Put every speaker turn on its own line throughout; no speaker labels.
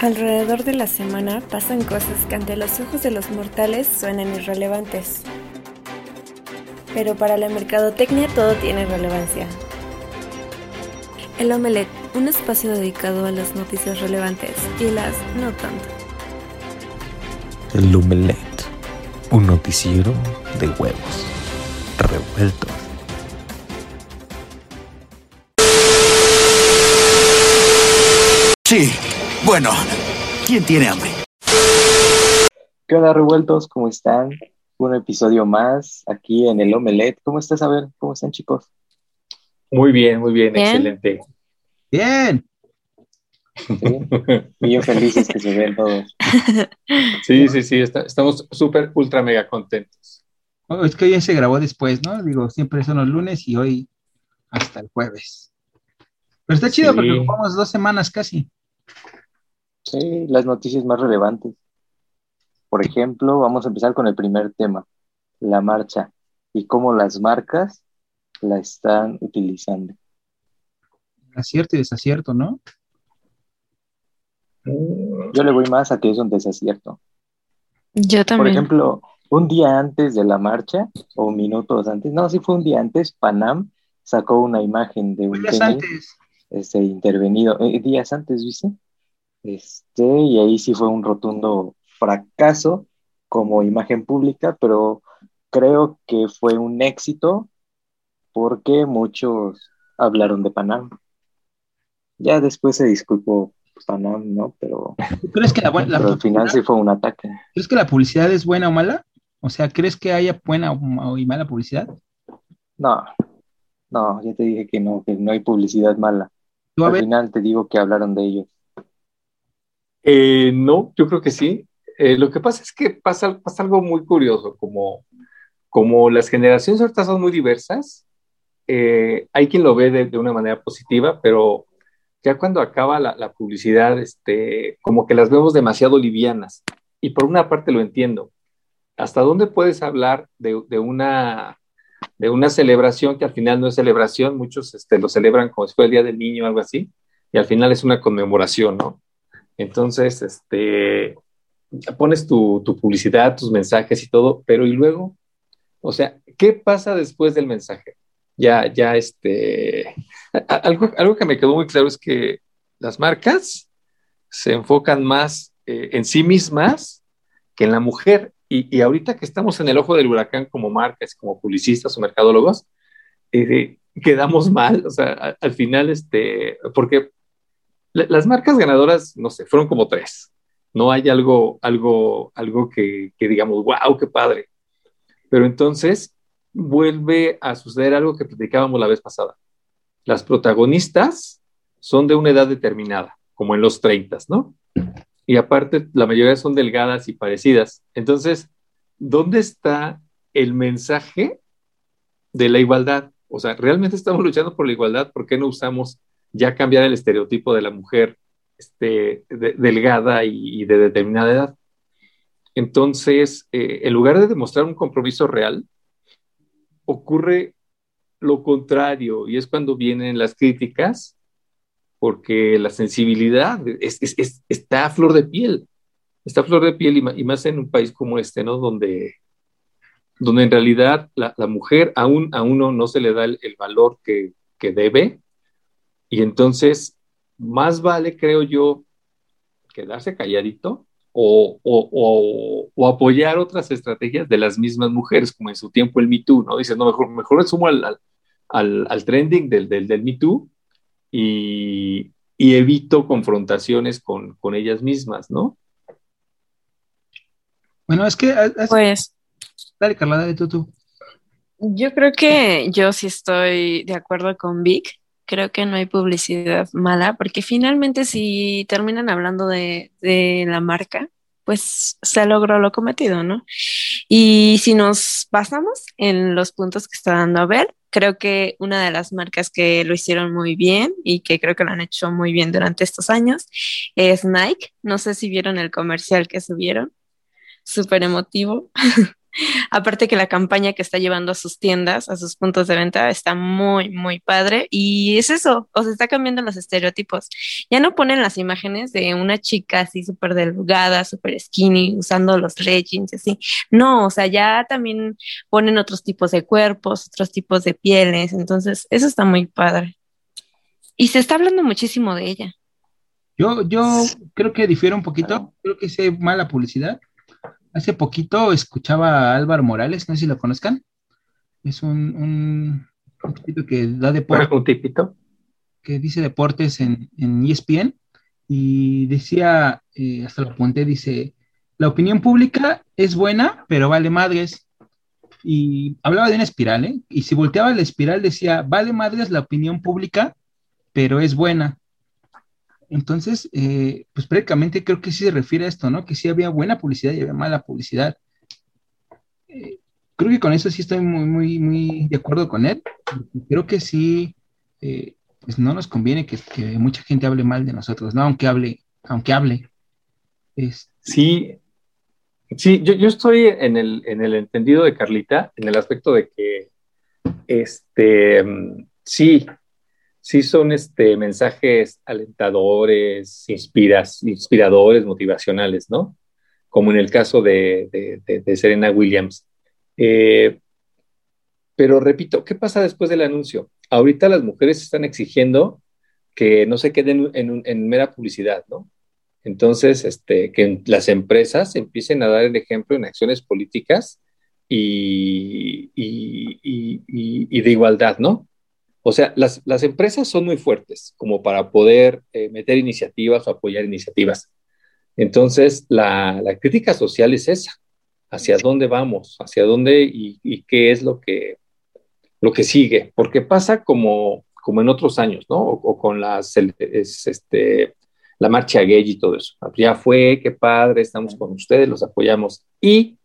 Alrededor de la semana pasan cosas que ante los ojos de los mortales suenan irrelevantes. Pero para la mercadotecnia todo tiene relevancia. El Omelette, un espacio dedicado a las noticias relevantes y las no tanto.
El Omelette, un noticiero de huevos revueltos.
Sí, bueno, ¿quién tiene hambre?
¿Qué onda, revueltos? ¿Cómo están? Un episodio más aquí en el Omelette. ¿Cómo estás? A ver, ¿cómo están, chicos?
Muy bien, muy bien,
Bien.
excelente.
Bien.
¿Sí? Bien felices que se ven todos.
Sí, sí, sí, está- estamos súper, ultra, mega contentos.
Oh, es que hoy se grabó después, ¿no? Digo, siempre son los lunes y hoy hasta el jueves. Pero está chido
Sí.
porque ocupamos dos semanas casi.
Sí, las noticias más relevantes. Por ejemplo, vamos a empezar con el primer tema, la marcha y cómo las marcas la están utilizando.
Acierto y desacierto, ¿no?
Yo le voy más a que es un desacierto.
Yo
Por
también.
ejemplo, un día antes de la marcha, o minutos antes, no, sí fue un día antes, Panam sacó una imagen de un
Días
tenis,
antes.
este, intervenido, eh, días antes, ¿viste? Este, y ahí sí fue un rotundo fracaso como imagen pública, pero creo que fue un éxito porque muchos hablaron de Panam. Ya después se disculpó Panam, ¿no? Pero,
¿Tú ¿Crees que la, la
pero al final sí fue un ataque.
¿crees que la publicidad es buena o mala? O sea, ¿crees que haya buena o, y mala publicidad?
No, no, ya te dije que no, que no hay publicidad mala. Al final te digo que hablaron de ellos.
Eh, no, yo creo que sí. Eh, lo que pasa es que pasa, algo muy curioso, como, como las generaciones ahorita son muy diversas, eh, hay quien lo ve de, de una manera positiva, pero ya cuando acaba la, la publicidad, este, como que las vemos demasiado livianas. Y por una parte lo entiendo. ¿Hasta dónde puedes hablar de, de una, de una celebración que al final no es celebración? Muchos este, lo celebran como si fuera el Día del Niño o algo así, y al final es una conmemoración, ¿no? Entonces, este, pones tu, publicidad, tus mensajes y todo, pero y luego, o sea, ¿qué pasa después del mensaje? Ya, ya, este, algo, algo que me quedó muy claro es que las marcas se enfocan más eh, en sí mismas que en la mujer. Y, ahorita que estamos en el ojo del huracán como marcas, como publicistas o mercadólogos, eh, quedamos mal, o sea, a- al final, este, porque las marcas ganadoras, no sé, fueron como tres. No hay algo, algo, algo que, digamos, wow, qué padre. Pero entonces vuelve a suceder algo que platicábamos la vez pasada. Las protagonistas son de una edad determinada, como en los 30, ¿no? Y aparte, la mayoría son delgadas y parecidas. Entonces, ¿dónde está el mensaje de la igualdad? O sea, ¿realmente estamos luchando por la igualdad? ¿Por qué no usamos ya cambiar el estereotipo de la mujer este, de- delgada y, de determinada edad? Entonces, eh, en lugar de demostrar un compromiso real, ocurre lo contrario y es cuando vienen las críticas porque la sensibilidad es- es- es- está a flor de piel, está a flor de piel y, más en un país como este, ¿no? Donde, donde en realidad la, la mujer aún a uno no se le da el, el valor que, que debe y entonces más vale, creo yo, quedarse calladito o, o- o- o apoyar otras estrategias de las mismas mujeres, como en su tiempo el Me Too, ¿no? Dices, no, mejor, mejor me sumo al, al, al- al trending del, del, del Me Too y, y evito confrontaciones con, con ellas mismas, ¿no?
bueno, es que,
Pues
dale, Carla, dale tú, tú.
yo creo que yo sí estoy de acuerdo con Vic. Creo que no hay publicidad mala, porque finalmente si terminan hablando de, de la marca, pues se logró lo cometido, ¿no? Y si nos basamos en los puntos que está dando a ver, creo que una de las marcas que lo hicieron muy bien y que creo que lo han hecho muy bien durante estos años es Nike. No sé si vieron el comercial que subieron, súper emotivo. Aparte que la campaña que está llevando a sus tiendas, a sus puntos de venta, está muy, muy padre. Y es eso, o sea, está cambiando los estereotipos. Ya no ponen las imágenes de una chica así súper delgada, súper skinny, usando los leggings, así. No, o sea, ya también ponen otros tipos de cuerpos, otros tipos de pieles. Entonces, eso está muy padre. Y se está hablando muchísimo de ella.
Yo, yo creo que difiere un poquito, creo que es mala publicidad Hace poquito escuchaba a Álvaro Morales, no sé si lo conozcan. Es un, un, tipito que da deportes.
¿Un tipito?
Que dice deportes en, en ESPN. Y decía, eh, hasta lo apunté, dice, la opinión pública es buena, pero vale madres. Y hablaba de una espiral, ¿eh? Y si volteaba la espiral decía, vale madres la opinión pública, pero es buena. Entonces, eh, pues prácticamente creo que sí se refiere a esto, ¿no? Que sí había buena publicidad y había mala publicidad. Eh, creo que con eso sí estoy muy, muy, muy de acuerdo con él. Creo que sí, eh, pues no nos conviene que, mucha gente hable mal de nosotros, ¿no? Aunque hable, aunque hable.
Sí, sí, yo, yo estoy en el, en el entendido de Carlita, en el aspecto de que, este, mm, sí, sí son este, mensajes alentadores, inspiras, inspiradores, motivacionales, ¿no? Como en el caso de, Serena Williams. Eh, pero repito, ¿qué pasa después del anuncio? Ahorita las mujeres están exigiendo que no se queden en, mera publicidad, ¿no? Entonces, este, que las empresas empiecen a dar el ejemplo en acciones políticas y, y de igualdad, ¿no? O sea, las, empresas son muy fuertes como para poder eh, meter iniciativas o apoyar iniciativas. Entonces, la, crítica social es esa, hacia dónde vamos, hacia dónde y, qué es lo que, lo que sigue, porque pasa como, como en otros años, ¿no? O, con las, este, la marcha gay y todo eso. Ya fue, qué padre, estamos con ustedes, los apoyamos. ¿Y,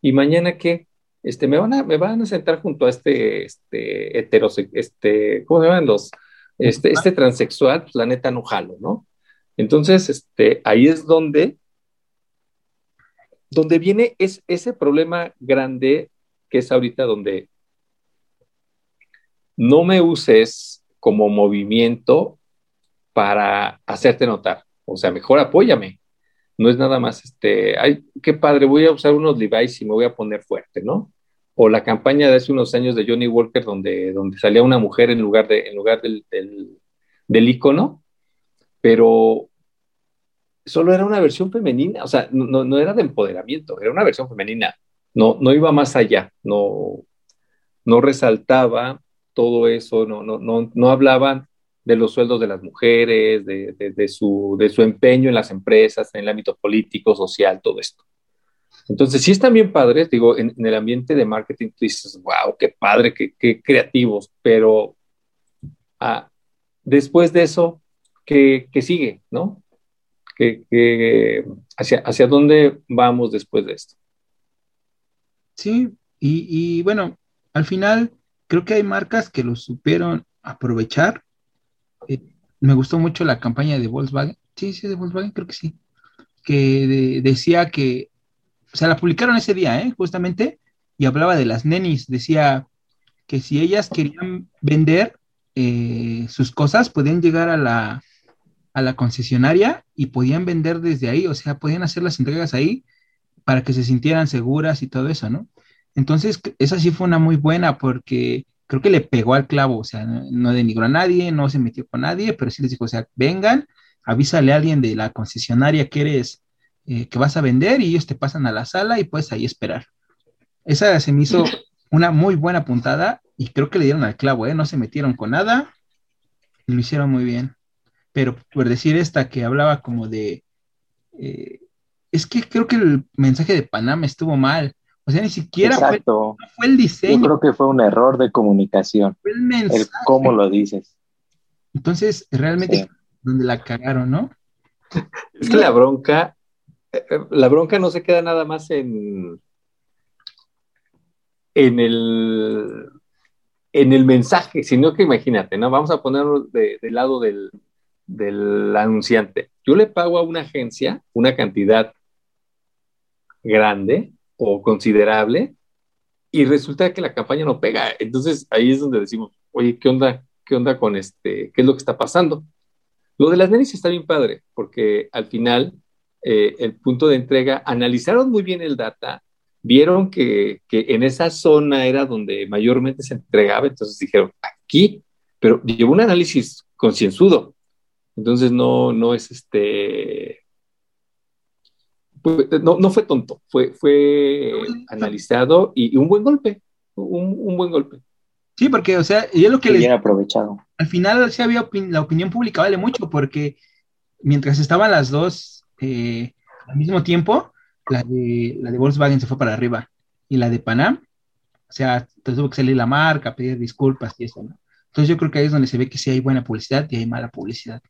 y mañana qué? Este, me van a, me van a sentar junto a este, este, este, ¿cómo se llaman los? Este, este transexual, pues la no jalo, ¿no? Entonces, este, ahí es donde, donde viene es, ese problema grande que es ahorita donde no me uses como movimiento para hacerte notar. O sea, mejor apóyame no es nada más, este, ay, qué padre, voy a usar unos Levi's y me voy a poner fuerte, ¿no? O la campaña de hace unos años de Johnny Walker, donde, donde salía una mujer en lugar, de, en lugar del, del, del icono, pero solo era una versión femenina, o sea, no, no, era de empoderamiento, era una versión femenina, no, no iba más allá, no, no resaltaba todo eso, no, no, no, no hablaban de los sueldos de las mujeres, de, su, de su empeño en las empresas, en el ámbito político, social, todo esto. Entonces, sí están bien padres, digo, en, el ambiente de marketing tú dices, wow, qué padre, qué, creativos, pero ah, después de eso, ¿qué, sigue, no? ¿Qué, hacia, ¿Hacia dónde vamos después de esto?
Sí, y, y bueno, al final creo que hay marcas que lo supieron aprovechar me gustó mucho la campaña de Volkswagen. Sí, sí, de Volkswagen, creo que sí. Que decía que, o sea, la publicaron ese día, ¿eh? Justamente, y hablaba de las nenis. Decía que si ellas querían vender eh, sus cosas, podían llegar a la, a la concesionaria y podían vender desde ahí, o sea, podían hacer las entregas ahí para que se sintieran seguras y todo eso, ¿no? Entonces, esa sí fue una muy buena porque creo que le pegó al clavo, o sea, no, denigró a nadie, no se metió con nadie, pero sí les dijo, o sea, vengan, avísale a alguien de la concesionaria que eres, eh, que vas a vender y ellos te pasan a la sala y puedes ahí esperar. Esa se me hizo una muy buena puntada y creo que le dieron al clavo, ¿eh? No se metieron con nada y lo hicieron muy bien. Pero por decir esta que hablaba como de... Eh, es que creo que el mensaje de Panamá estuvo mal. O sea, ni siquiera fue, el diseño.
Yo creo que fue un error de comunicación.
Fue el mensaje.
cómo lo dices.
Entonces, realmente donde la cagaron, ¿no?
Es que la bronca, eh, eh, la bronca no se queda nada más en, en el en el mensaje, sino que imagínate, ¿no? Vamos a ponerlo del lado del, del anunciante. Yo le pago a una agencia una cantidad grande o considerable y resulta que la campaña no pega. Entonces ahí es donde decimos, oye, ¿qué onda? ¿Qué onda con este? ¿Qué es lo que está pasando? Lo de las nenis está bien padre, porque al final eh, el punto de entrega, analizaron muy bien el data, vieron que, que, en esa zona era donde mayormente se entregaba, entonces dijeron, aquí, pero llevó un análisis concienzudo. Entonces no, no es este, no, no fue tonto, fue, fue analizado y, un buen golpe, un, un, buen golpe.
Sí, porque, o sea, yo lo que
Bien aprovechado.
Al final sí había la opinión pública vale mucho porque mientras estaban las dos eh, al mismo tiempo, la de, la de Volkswagen se fue para arriba y la de Panam, o sea, tuvo que salir la marca, pedir disculpas y eso, ¿no? Entonces yo creo que ahí es donde se ve que sí hay buena publicidad y hay mala publicidad.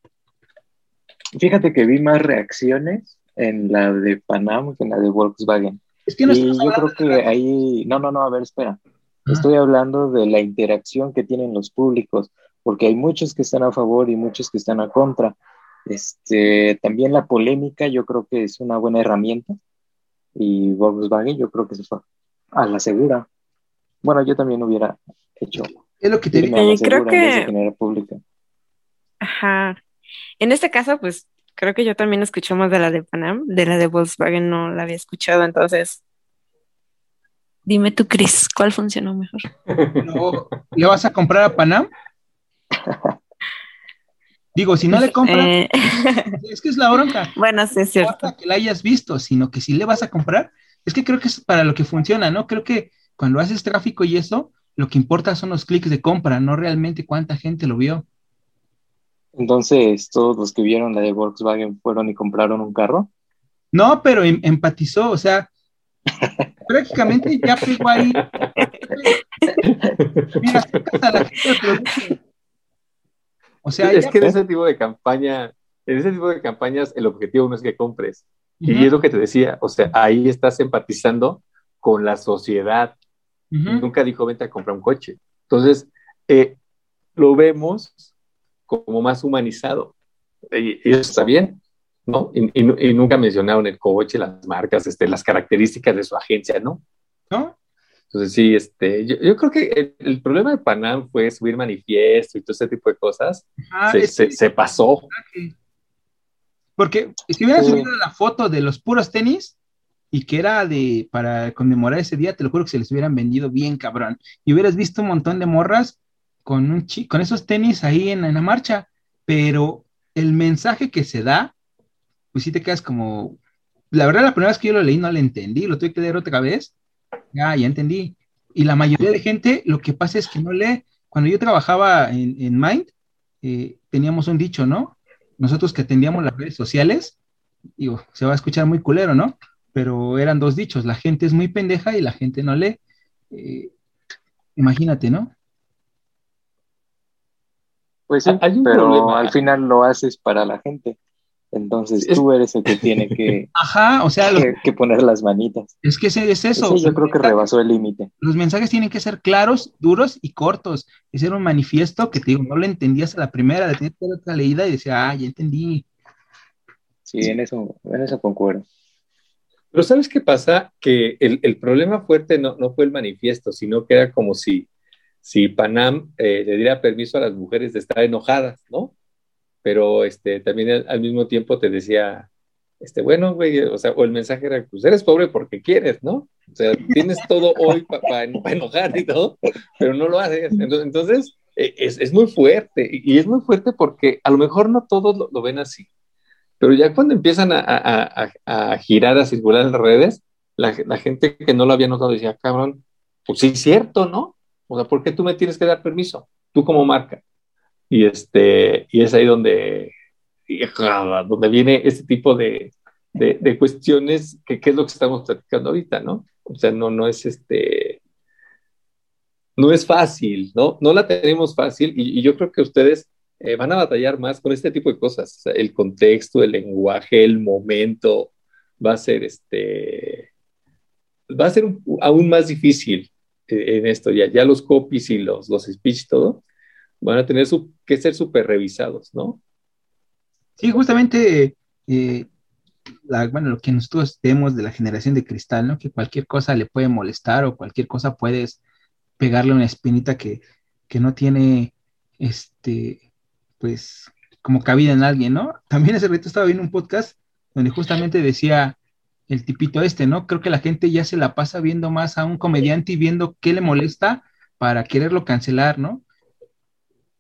Fíjate que vi más reacciones en la de Panam que en la de Volkswagen. Es que no y yo creo que ahí, no, no, no, a ver, espera. Estoy hablando de la interacción que tienen los públicos, porque hay muchos que están a favor y muchos que están a contra. Este, también la polémica yo creo que es una buena herramienta y Volkswagen yo creo que se fue a la segura. Bueno, yo también hubiera hecho.
Es lo que te digo.
Creo que. Pública. Ajá. En este caso, pues creo que yo también escuché más de la de Panam, de la de Volkswagen no la había escuchado, entonces Dime tú, Chris, ¿cuál funcionó mejor?
¿Le vas a comprar a Panam? Digo, si no le compras, eh. es que es la bronca.
Bueno, sí, es cierto.
No que la hayas visto, sino que si le vas a comprar, es que creo que es para lo que funciona, ¿no? Creo que cuando haces tráfico y eso, lo que importa son los clics de compra, no realmente cuánta gente lo vio.
Entonces, todos los que vieron la de Volkswagen fueron y compraron un carro.
No, pero em, empatizó, o sea, prácticamente ya pegó ahí.
Mira, la gente O sea, es que en ese tipo de campaña, en ese tipo de campañas, el objetivo no es que compres. Y es lo que te decía, o sea, ahí estás empatizando con la sociedad. Nunca dijo vente a comprar un coche. Entonces, eh, lo vemos como más humanizado. Y, eso está bien. ¿no? Y, nunca mencionaron el coche, las marcas, este, las características de su agencia, ¿no? ¿No? Entonces, sí, este, yo, creo que el, problema de Panam fue subir manifiesto y todo ese tipo de cosas. se, pasó.
Porque si hubieran subido la foto de los puros tenis y que era de para conmemorar ese día, te lo juro que se les hubieran vendido bien, cabrón. Y hubieras visto un montón de morras con, un con esos tenis ahí en, en la marcha, pero el mensaje que se da pues sí te quedas como, la verdad la primera vez que yo lo leí no lo entendí, lo tuve que leer otra vez, ya, ya entendí. Y la mayoría de gente lo que pasa es que no lee. Cuando yo trabajaba en, en Mind, eh, teníamos un dicho, ¿no? Nosotros que atendíamos las redes sociales, digo, se va a escuchar muy culero, ¿no? Pero eran dos dichos, la gente es muy pendeja y la gente no lee. Eh, imagínate, ¿no?
Pues sí, pero al final lo haces para la gente. Entonces tú eres el que tiene que,
Ajá, o sea,
que, poner las manitas.
Es que es, eso.
yo creo que rebasó el límite.
Los mensajes tienen que ser claros, duros y cortos. Ese era un manifiesto que te digo, no lo entendías a la primera, le tenías que dar otra leída y decía, ah, ya entendí.
Sí, en eso, en eso concuerdo.
Pero ¿sabes qué pasa? Que el, problema fuerte no, no, fue el manifiesto, sino que era como si, si Panam eh, le diera permiso a las mujeres de estar enojadas, ¿no? pero este, también al, mismo tiempo te decía, este, bueno, güey, o sea, o el mensaje era, pues eres pobre porque quieres, ¿no? O sea, tienes todo hoy para enojar y todo, pero no lo haces. Entonces, e, es, es, muy fuerte, y es muy fuerte porque a lo mejor no todos lo, ven así, pero ya cuando empiezan a, a, a, girar, a circular en las redes, la, la, gente que no lo había notado decía, cabrón, pues sí es cierto, ¿no? O sea, ¿por qué tú me tienes que dar permiso? Tú como marca. Y, este, y es ahí donde, donde viene este tipo de, de, cuestiones que, es lo que estamos platicando ahorita, ¿no? O sea, no, no es este, no es fácil, ¿no? No la tenemos fácil y, yo creo que ustedes eh, van a batallar más con este tipo de cosas. el contexto, el lenguaje, el momento va a ser este, va a ser aún más difícil en esto. Ya, ya los copies y los, los speech, todo, van a tener que ser súper revisados, ¿no?
Sí, justamente eh, bueno, lo que nosotros vemos de la generación de cristal, ¿no? Que cualquier cosa le puede molestar o cualquier cosa puedes pegarle una espinita que, que no tiene, este, pues, como cabida en alguien, ¿no? También ese reto estaba viendo un podcast donde justamente decía el tipito este, ¿no? Creo que la gente ya se la pasa viendo más a un comediante y viendo qué le molesta para quererlo cancelar, ¿no?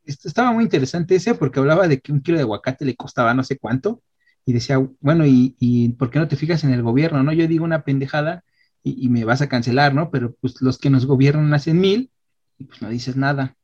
Esto estaba muy interesante ese porque hablaba de que un kilo de aguacate le costaba no sé cuánto y decía, bueno, ¿y, y por qué no te fijas en el gobierno, no? Yo digo una pendejada y, y me vas a cancelar, ¿no? Pero pues los que nos gobiernan hacen mil y pues no dices nada.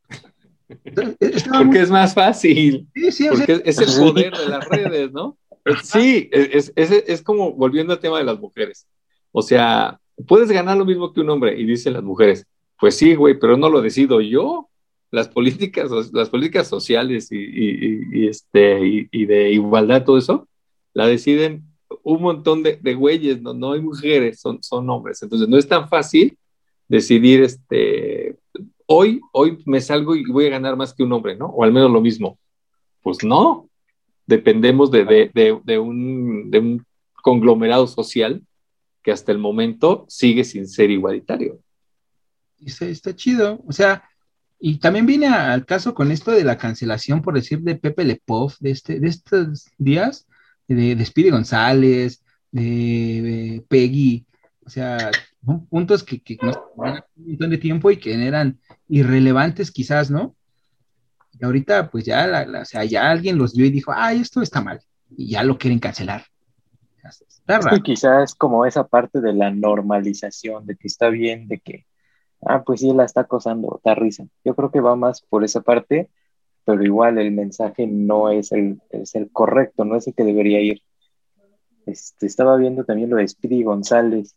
Entonces, porque muy... es más fácil.
Sí, sí,
porque o sea, es el poder de las redes, ¿no? Sí, es, es, es, como volviendo al tema de las mujeres. O sea, puedes ganar lo mismo que un hombre, y dicen las mujeres, pues sí, güey, pero no lo decido yo. Las políticas, las políticas sociales y, y, y este, y, de igualdad, todo eso, la deciden un montón de, de güeyes, no, no hay mujeres, son, son hombres. Entonces no es tan fácil decidir, este, hoy, hoy me salgo y voy a ganar más que un hombre, ¿no? O al menos lo mismo. Pues no, dependemos de, de, de, un, de un conglomerado social que hasta el momento sigue sin ser igualitario.
Está, chido, o sea, y también viene al caso con esto de la cancelación, por decir, de Pepe Lepov, de, este, de estos días, de, de Speedy González, de, Peggy, o sea, son puntos que, que nos un montón de tiempo y que eran irrelevantes quizás, ¿no? Y ahorita, pues ya, la, la, o sea, ya alguien los vio y dijo, ay, esto está mal, y ya lo quieren cancelar.
Está raro. Es que quizás como esa parte de la normalización, de que está bien, de que, ah, pues sí, la está acosando, da risa. Yo creo que va más por esa parte, pero igual el mensaje no es el, es el correcto, no es el que debería ir. Este, estaba viendo también lo de Speedy González,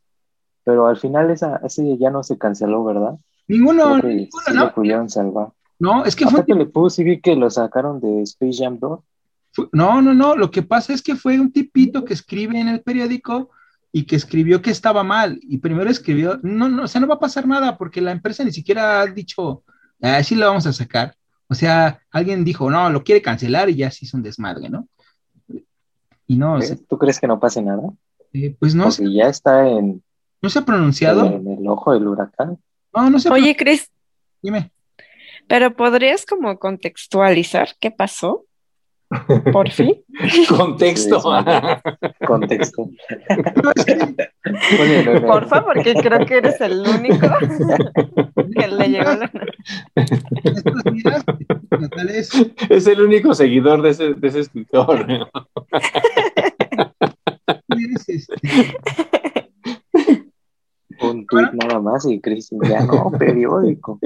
pero al final esa, ese ya no se canceló, ¿verdad?
Ninguno,
ninguno sí
¿no?
lo pudieron salvar.
No, es que fue.
Aparte le puse y vi que lo sacaron de Space Jam 2.
No, no, no. Lo que pasa es que fue un tipito que escribe en el periódico y que escribió que estaba mal. Y primero escribió, no, no, o sea, no va a pasar nada porque la empresa ni siquiera ha dicho, así lo vamos a sacar. O sea, alguien dijo, no, lo quiere cancelar y ya se hizo un desmadre, ¿no? Y no. O sea,
¿Tú crees que no pase nada?
Eh, pues no.
Porque ya está en.
¿No se ha pronunciado?
En el ojo del huracán.
No, no se ha
Oye, Cris.
Dime.
Pero podrías como contextualizar qué pasó. Por fin.
Contexto.
Contexto.
Por favor, porque creo que eres el único que le llegó la.
Es el único seguidor de ese, de ese escritor.
este,
Un tweet nada más y Cristian ya no, periódico.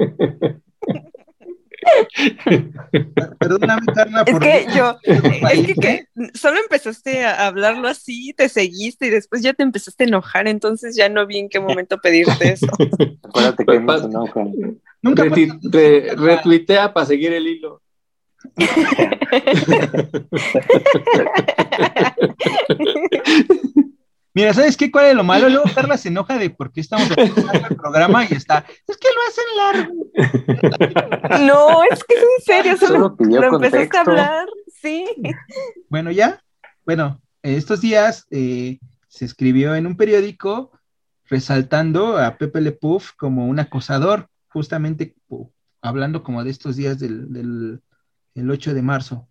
Perdóname, Carla,
Es
por
que yo, es que, que solo empezaste a hablarlo así, te seguiste y después ya te empezaste a enojar, entonces ya no vi en qué momento pedirte eso.
Acuérdate que no se enoja.
Nunca
Reti-
pasa-
re- retuitea para seguir el hilo.
Mira, ¿sabes qué? ¿Cuál es lo malo? Luego Carla se enoja de por qué estamos haciendo el programa y está. Es que lo hacen largo.
No, es que es en serio, solo
Solo pidió
lo empezaste a hablar, sí.
Bueno, ya. Bueno, estos días eh, se escribió en un periódico resaltando a Pepe Le Puff como un acosador, justamente hablando como de estos días del, del el 8 de marzo.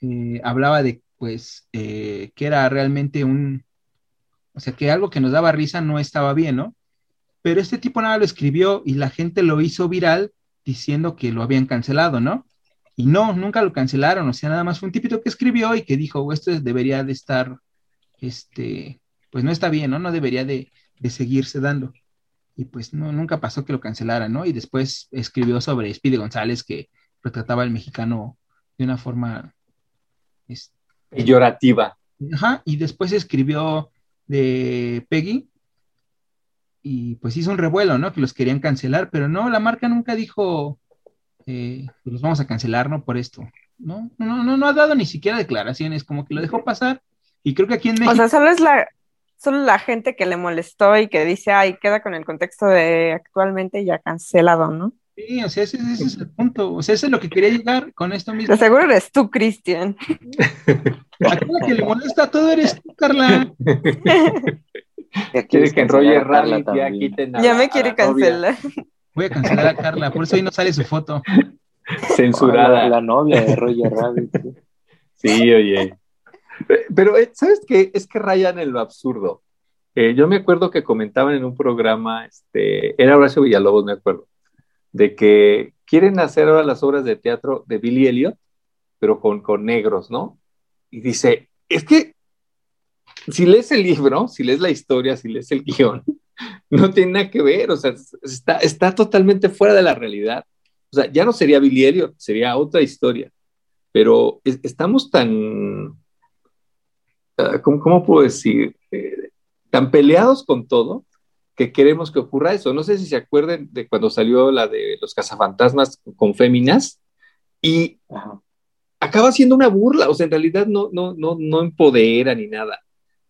Eh, hablaba de, pues, eh, que era realmente un, o sea, que algo que nos daba risa no estaba bien, ¿no? Pero este tipo nada lo escribió y la gente lo hizo viral diciendo que lo habían cancelado, ¿no? Y no, nunca lo cancelaron, o sea, nada más fue un tipito que escribió y que dijo, "Oh, esto debería de estar, este, pues no está bien, ¿no? No debería de, de seguirse dando. Y pues no, nunca pasó que lo cancelaran, ¿no? Y después escribió sobre Speedy González que retrataba al mexicano de una forma, es-
Peyorativa.
Ajá, y después escribió de Peggy y pues hizo un revuelo, ¿no? Que los querían cancelar, pero no, la marca nunca dijo, eh, pues los vamos a cancelar, ¿no? Por esto, ¿no? No, no, no ha dado ni siquiera declaraciones, como que lo dejó pasar y creo que aquí en México...
O sea, solo es la, solo la gente que le molestó y que dice, ay, queda con el contexto de actualmente ya cancelado, ¿no?
Sí, o sea, ese, ese es el punto. O sea, eso es lo que quería llegar con esto mismo.
Lo seguro eres tú, Cristian.
Aquí la que le molesta todo eres tú, Carla.
Quiere
es
que en
cancelar
Roger
a Carla
Rabbit ya quiten a
Ya me
a
quiere
novia
cancelar.
Voy a cancelar a Carla, por eso hoy no sale su foto.
Censurada.
La, la novia de Roger Rabbit. sí.
Sí, oye. Pero, eh, ¿sabes qué? Es que rayan en lo absurdo. Eh, yo me acuerdo que comentaban en un programa, este, era Horacio Villalobos, me acuerdo, de que quieren hacer ahora las obras de teatro de Billy Elliot, pero con, con negros, ¿no? Y dice, es que si lees el libro, si lees la historia, si lees el guion, no tiene nada que ver, o sea, está, está totalmente fuera de la realidad. O sea, ya no sería Billy Elliot, sería otra historia pero es- estamos tan, ah, ¿cómo, cómo puedo decir? Eh, tan peleados con todo que queremos que ocurra eso. No sé si se acuerdan de cuando salió la de los cazafantasmas con féminas y acaba siendo una burla, o sea, en realidad no, no, no, no empodera ni nada.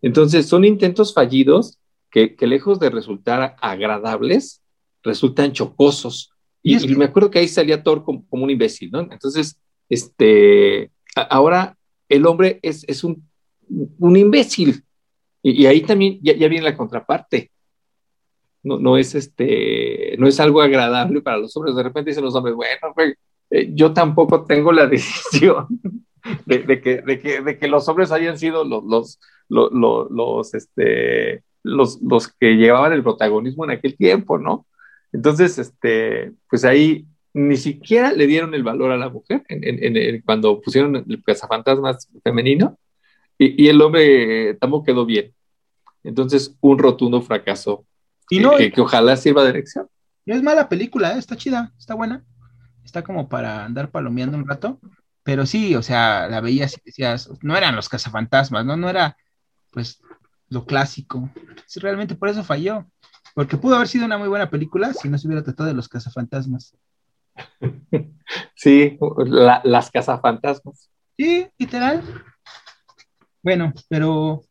Entonces, son intentos fallidos que, que lejos de resultar agradables, resultan chocosos.
Y
me acuerdo que ahí salía Thor como, como un imbécil, ¿no? Entonces, este, a- ahora el hombre es, es un, un imbécil. Y, y ahí también ya, ya viene la contraparte. No, no es este, no es algo agradable para los hombres. De repente dicen los hombres, bueno, eh, yo tampoco tengo la decisión de, que, de, que, de que los hombres hayan sido los, los, los, los, este, los, los que llevaban el protagonismo en aquel tiempo, ¿no? Entonces, este, pues ahí ni siquiera le dieron el valor a la mujer cuando pusieron el cazafantasmas femenino y, y el hombre tampoco quedó bien. Entonces, un rotundo fracaso
Y
que,
no,
que, que ojalá sirva de lección.
no es mala película, ¿eh? está chida, está buena. Está como para andar palomeando un rato. Pero sí, o sea, la veías y decías, no eran los cazafantasmas, ¿no? No era, pues, lo clásico. Sí, realmente por eso falló. Porque pudo haber sido una muy buena película si no se hubiera tratado de los cazafantasmas.
Sí, la, las cazafantasmas.
Sí, literal. Bueno, pero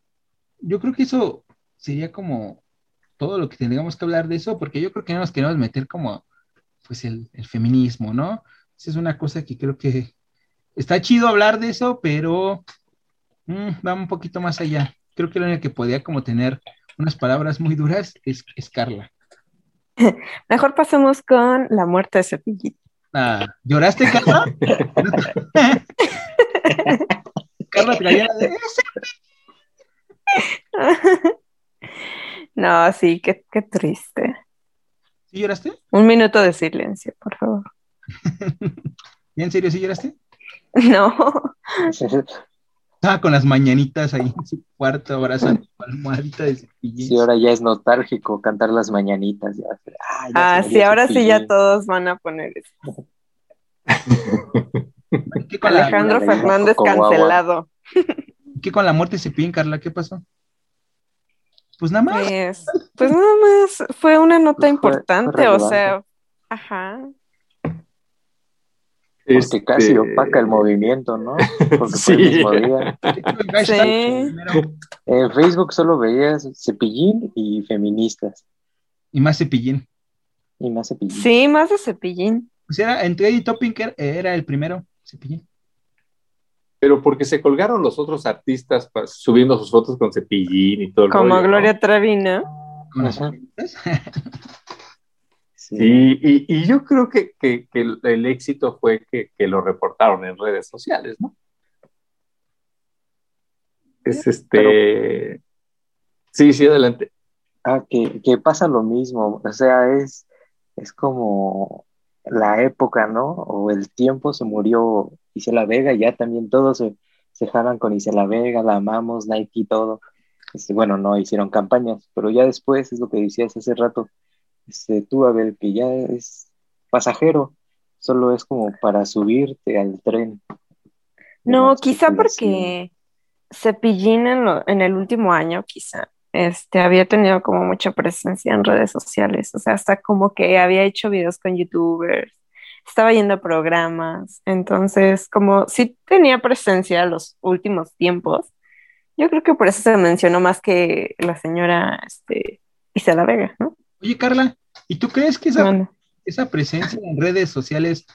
yo creo que eso sería como todo lo que tendríamos que hablar de eso, porque yo creo que no nos queremos meter como, pues, el, el feminismo, ¿no? Esa es una cosa que creo que está chido hablar de eso, pero mm, va un poquito más allá. Creo que la única que podía como tener unas palabras muy duras es, es Carla.
Mejor pasemos con la muerte de Cepillín.
Ah, ¿Lloraste, Carla? Carla traía la de...
No, sí, qué, qué triste.
¿Sí lloraste?
Un minuto de silencio, por favor.
¿Ya en serio sí lloraste?
No,
Estaba con las mañanitas ahí en su cuarto abrazando su almohadita de cepillín.
Sí, ahora ya es nostálgico cantar las mañanitas. Ya. Ah, ya
ah, sí, ahora sí ya todos van a poner eso.
¿Qué con, la,
Alejandro Fernández cancelado.
qué con la muerte de Cepillín, Carla? ¿Qué pasó? Pues nada más.
Pues, pues nada más, fue una nota
Fue- fue
importante, o sea, ajá.
Porque
Este,
casi opaca el movimiento, ¿no? Porque fue el
Sí.
mismo día.
De hecho, el
Sí.
En Facebook solo veías cepillín y feministas.
y más Cepillín.
Y más cepillín.
Sí, más de Cepillín.
Pues era, en Topic era- era el primero, Cepillín.
Pero porque se colgaron los otros artistas pa- subiendo sus fotos con cepillín y todo el
Como
rollo, ¿no?
Gloria
feministas.
Sí.
Y, y yo creo que, que- que el, el éxito fue que, que lo reportaron en redes sociales, ¿no? Es este. Sí, sí, adelante.
Ah, que, que pasa lo mismo. O sea, es, es como la época, ¿no? O el tiempo se murió Isela Vega, ya también todos se, se jalan con Isela Vega, la amamos, Nike y todo. Este, bueno, no hicieron campañas, pero ya después es lo que decías hace rato. Este, tú, a ver, que ya es pasajero, solo es como para subirte al tren.
No, quizá porque Cepillín en, lo- en el último año, quizá, este, había tenido como mucha presencia en redes sociales, o sea, hasta como que había hecho videos con youtubers, estaba yendo a programas, entonces como sí tenía presencia los últimos tiempos, yo creo que por eso se mencionó más que la señora, este, Isela Vega, ¿no?
Oye, Carla, ¿y tú crees que esa,
Bueno,
esa presencia en redes sociales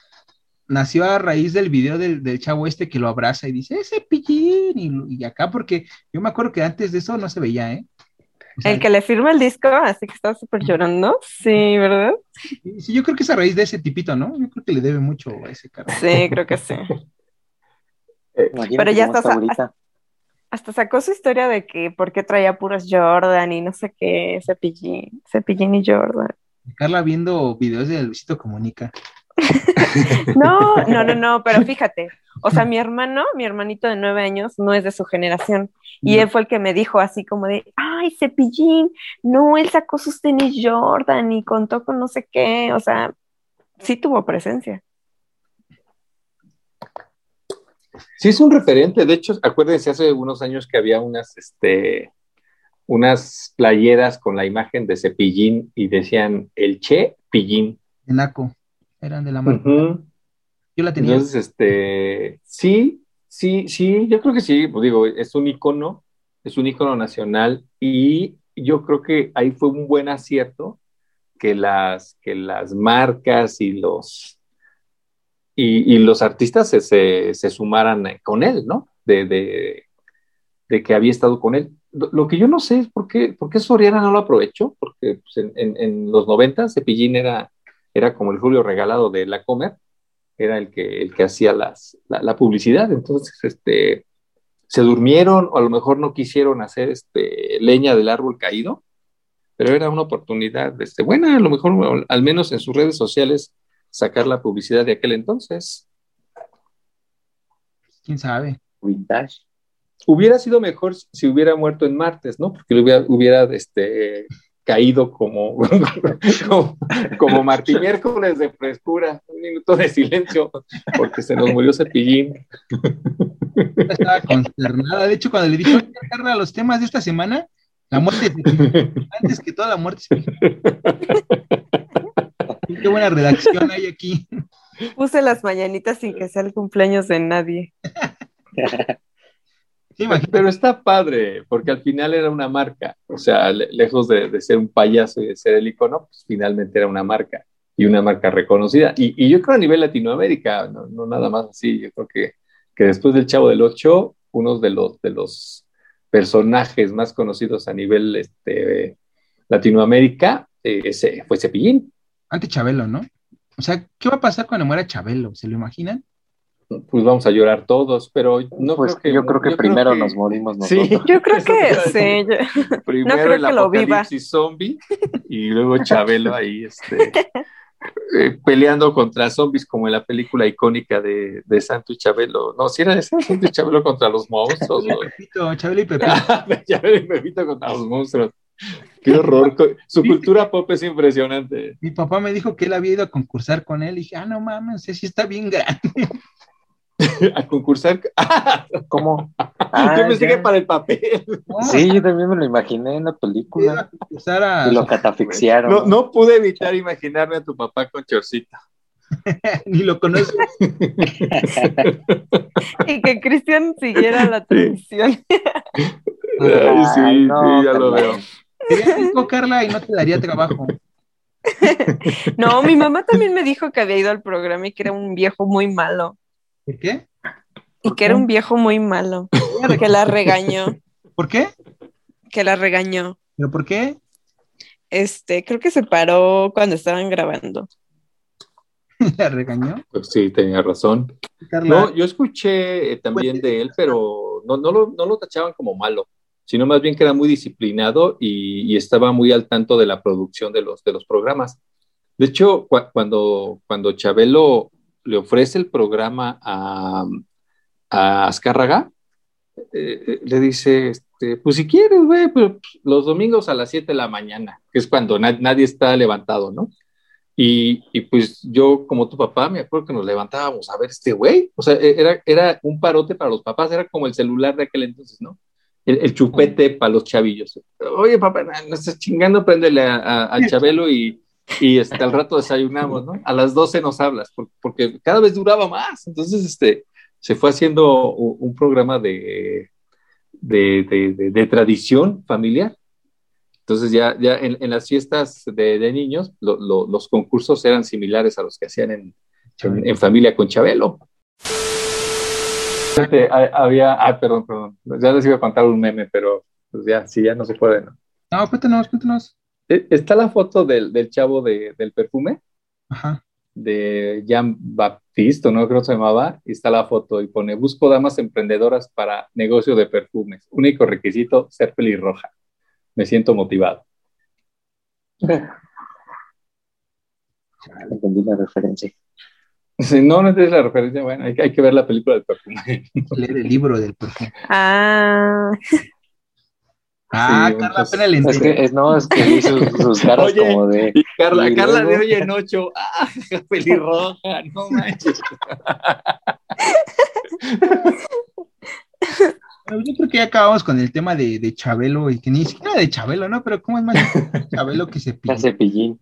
nació a raíz del video del, del chavo este que lo abraza y dice, ese pillín, y, y acá porque yo me acuerdo que antes de eso no se veía, ¿eh? O sea,
El que le firma el disco, así que estaba súper llorando. Sí, ¿verdad?
sí, yo creo que es a raíz de ese tipito, ¿no? Yo creo que le debe mucho a ese carro.
Sí, creo que sí.
Imagínate
Pero ya
está
a-
ahorita.
Hasta sacó su historia de que por qué traía puros Jordan y no sé qué, Cepillín, Cepillín y Jordan.
Carla viendo videos de Luisito Comunica.
No, no, no, no, pero fíjate, o sea, mi hermano, mi hermanito de nueve años, no es de su generación. Y
No.
él fue el que me dijo así como de, ay, Cepillín, no, él sacó sus tenis Jordan y contó con no sé qué, o sea, sí tuvo presencia.
Sí, es un referente. De hecho, acuérdense hace unos años que había unas, este, unas playeras con la imagen de Cepillín y decían el Che Pillín.
De Naco. Eran de la marca. Yo la tenía.
Entonces, este, sí, sí, sí, yo creo que sí, pues digo, es un icono, es un icono nacional y yo creo que ahí fue un buen acierto que las, que las marcas y los, y, y los artistas se, se, se sumaran con él, ¿no? De, de, de que había estado con él. Lo, lo que yo no sé es por qué, por qué Soriana no lo aprovechó, porque pues, en, en, en los 90 Cepillín era, era como el Julio regalado de la Comer era el que, el que hacía las, la, la, publicidad. Entonces, este, se durmieron o a lo mejor no quisieron hacer este, leña del árbol caído, pero era una oportunidad este, buena, a lo mejor al menos en sus redes sociales sacar la publicidad de aquel entonces.
¿Quién sabe?
Vintage.
Hubiera sido mejor si hubiera muerto en martes, ¿no? Porque hubiera, hubiera este, caído como, como, como Martín miércoles de frescura, un minuto de silencio, porque se nos murió Cepillín.
Estaba consternada. De hecho, cuando le dije, Carla, los temas de esta semana, la muerte antes que toda la muerte. Qué buena redacción hay aquí.
Puse las mañanitas sin que sea el cumpleaños de nadie.
Pero está padre, porque al final era una marca, o sea, le, lejos de, ser un payaso y de ser el icono, pues finalmente era una marca y una marca reconocida. Y, yo creo a nivel Latinoamérica, no, nada más así, yo creo que, que después del Chavo del Ocho, uno de los, de los personajes más conocidos a nivel este, Latinoamérica eh, fue Cepillín.
Ante Chabelo, ¿no? O sea, ¿qué va a pasar cuando muera Chabelo? ¿Se lo imaginan?
Pues vamos a llorar todos, pero no
pues
creo que,
yo creo que
yo
primero
creo que,
nos morimos nosotros.
Sí,
yo creo que sí. Yo,
primero
no creo
el
que lo viva.
apocalipsis zombie y luego Chabelo ahí este, eh, peleando contra zombies como en la película icónica de, de Santo y Chabelo. No, si era de Santo y Chabelo contra los monstruos.
Chabelo y Pepito, Chabelo y Pepito.
Chabelo y Pepito contra los monstruos. Qué horror. Su cultura pop es impresionante.
Mi papá me dijo que él había ido a concursar con él y dije, ah, no mames, ese sí está bien grande.
a concursar.
¿Cómo?
Ah, yo pensé que para el papel.
Sí, yo también me lo imaginé en la película.
A
y lo catafixiaron.
No, no, pude evitar imaginarme a tu papá con chorcita.
Ni lo conozco.
y que Cristian siguiera la tradición.
Ay, sí, no, sí, ya lo veo.
Sería Carla, y no te daría trabajo.
no, mi mamá también me dijo que había ido al programa y que era un viejo muy malo.
¿Por qué?
Y que era un viejo muy malo. que la regañó.
¿Por qué?
Que la regañó.
¿Pero por qué?
Este, creo que se paró cuando estaban grabando.
¿La regañó?
Pues sí, tenía razón. Carla. No, yo escuché eh, también de él, pero no, no, lo, no lo tachaban como malo, sino más bien que era muy disciplinado y, y estaba muy al tanto de la producción de los, de los programas. De hecho, cu cuando, cuando Chabelo le ofrece el programa a, a Azcárraga, eh, le dice, este, pues si quieres, güey, pero los domingos a las 7 de la mañana, que es cuando na nadie está levantado, ¿no? Y, y, pues yo, como tu papá, me acuerdo que nos levantábamos a ver este güey. O sea, era, era un parote para los papás, era como el celular de aquel entonces, ¿no? El, el chupete para los chavillos. Oye, papá, no estás chingando, préndele a, a, a Chabelo y, y este, al rato desayunamos, ¿no? A las 12 nos hablas, porque, cada vez duraba más. Entonces, este, se fue haciendo un, programa de, de, de, de, de tradición familiar. Entonces ya, ya en, en las fiestas de, de niños, lo, lo, los concursos eran similares a los que hacían en, en, en familia con Chabelo. Este, había, ah, perdón, perdón, ya les iba a contar un meme, pero pues ya, sí, ya no se puede, ¿no?
No, cuéntanos, cuéntanos.
Eh, Está la foto del, del chavo de, del perfume,
Ajá.
de Jean Baptiste, ¿no? Creo que se llamaba, y está la foto y pone, busco damas emprendedoras para negocio de perfumes. Único requisito, ser pelirroja. Me siento motivado.
Entendí la referencia.
Si no, no entiendes la referencia, bueno, hay, que- hay que ver la película del perfume.
Leer el libro del perfume.
Ah,
Ah,
Sí,
Carla,
entonces-
apenas le
Es que, es, no, es que vi sus, sus caras
Oye,
como de.
Y Carla,
¿Y
Carla de hoy en ocho, ah, pelirroja, no manches.
Pero Yo creo que ya acabamos con el tema de, de Chabelo y que ni siquiera de Chabelo, ¿no? Pero ¿cómo es más Chabelo que se
La cepillín.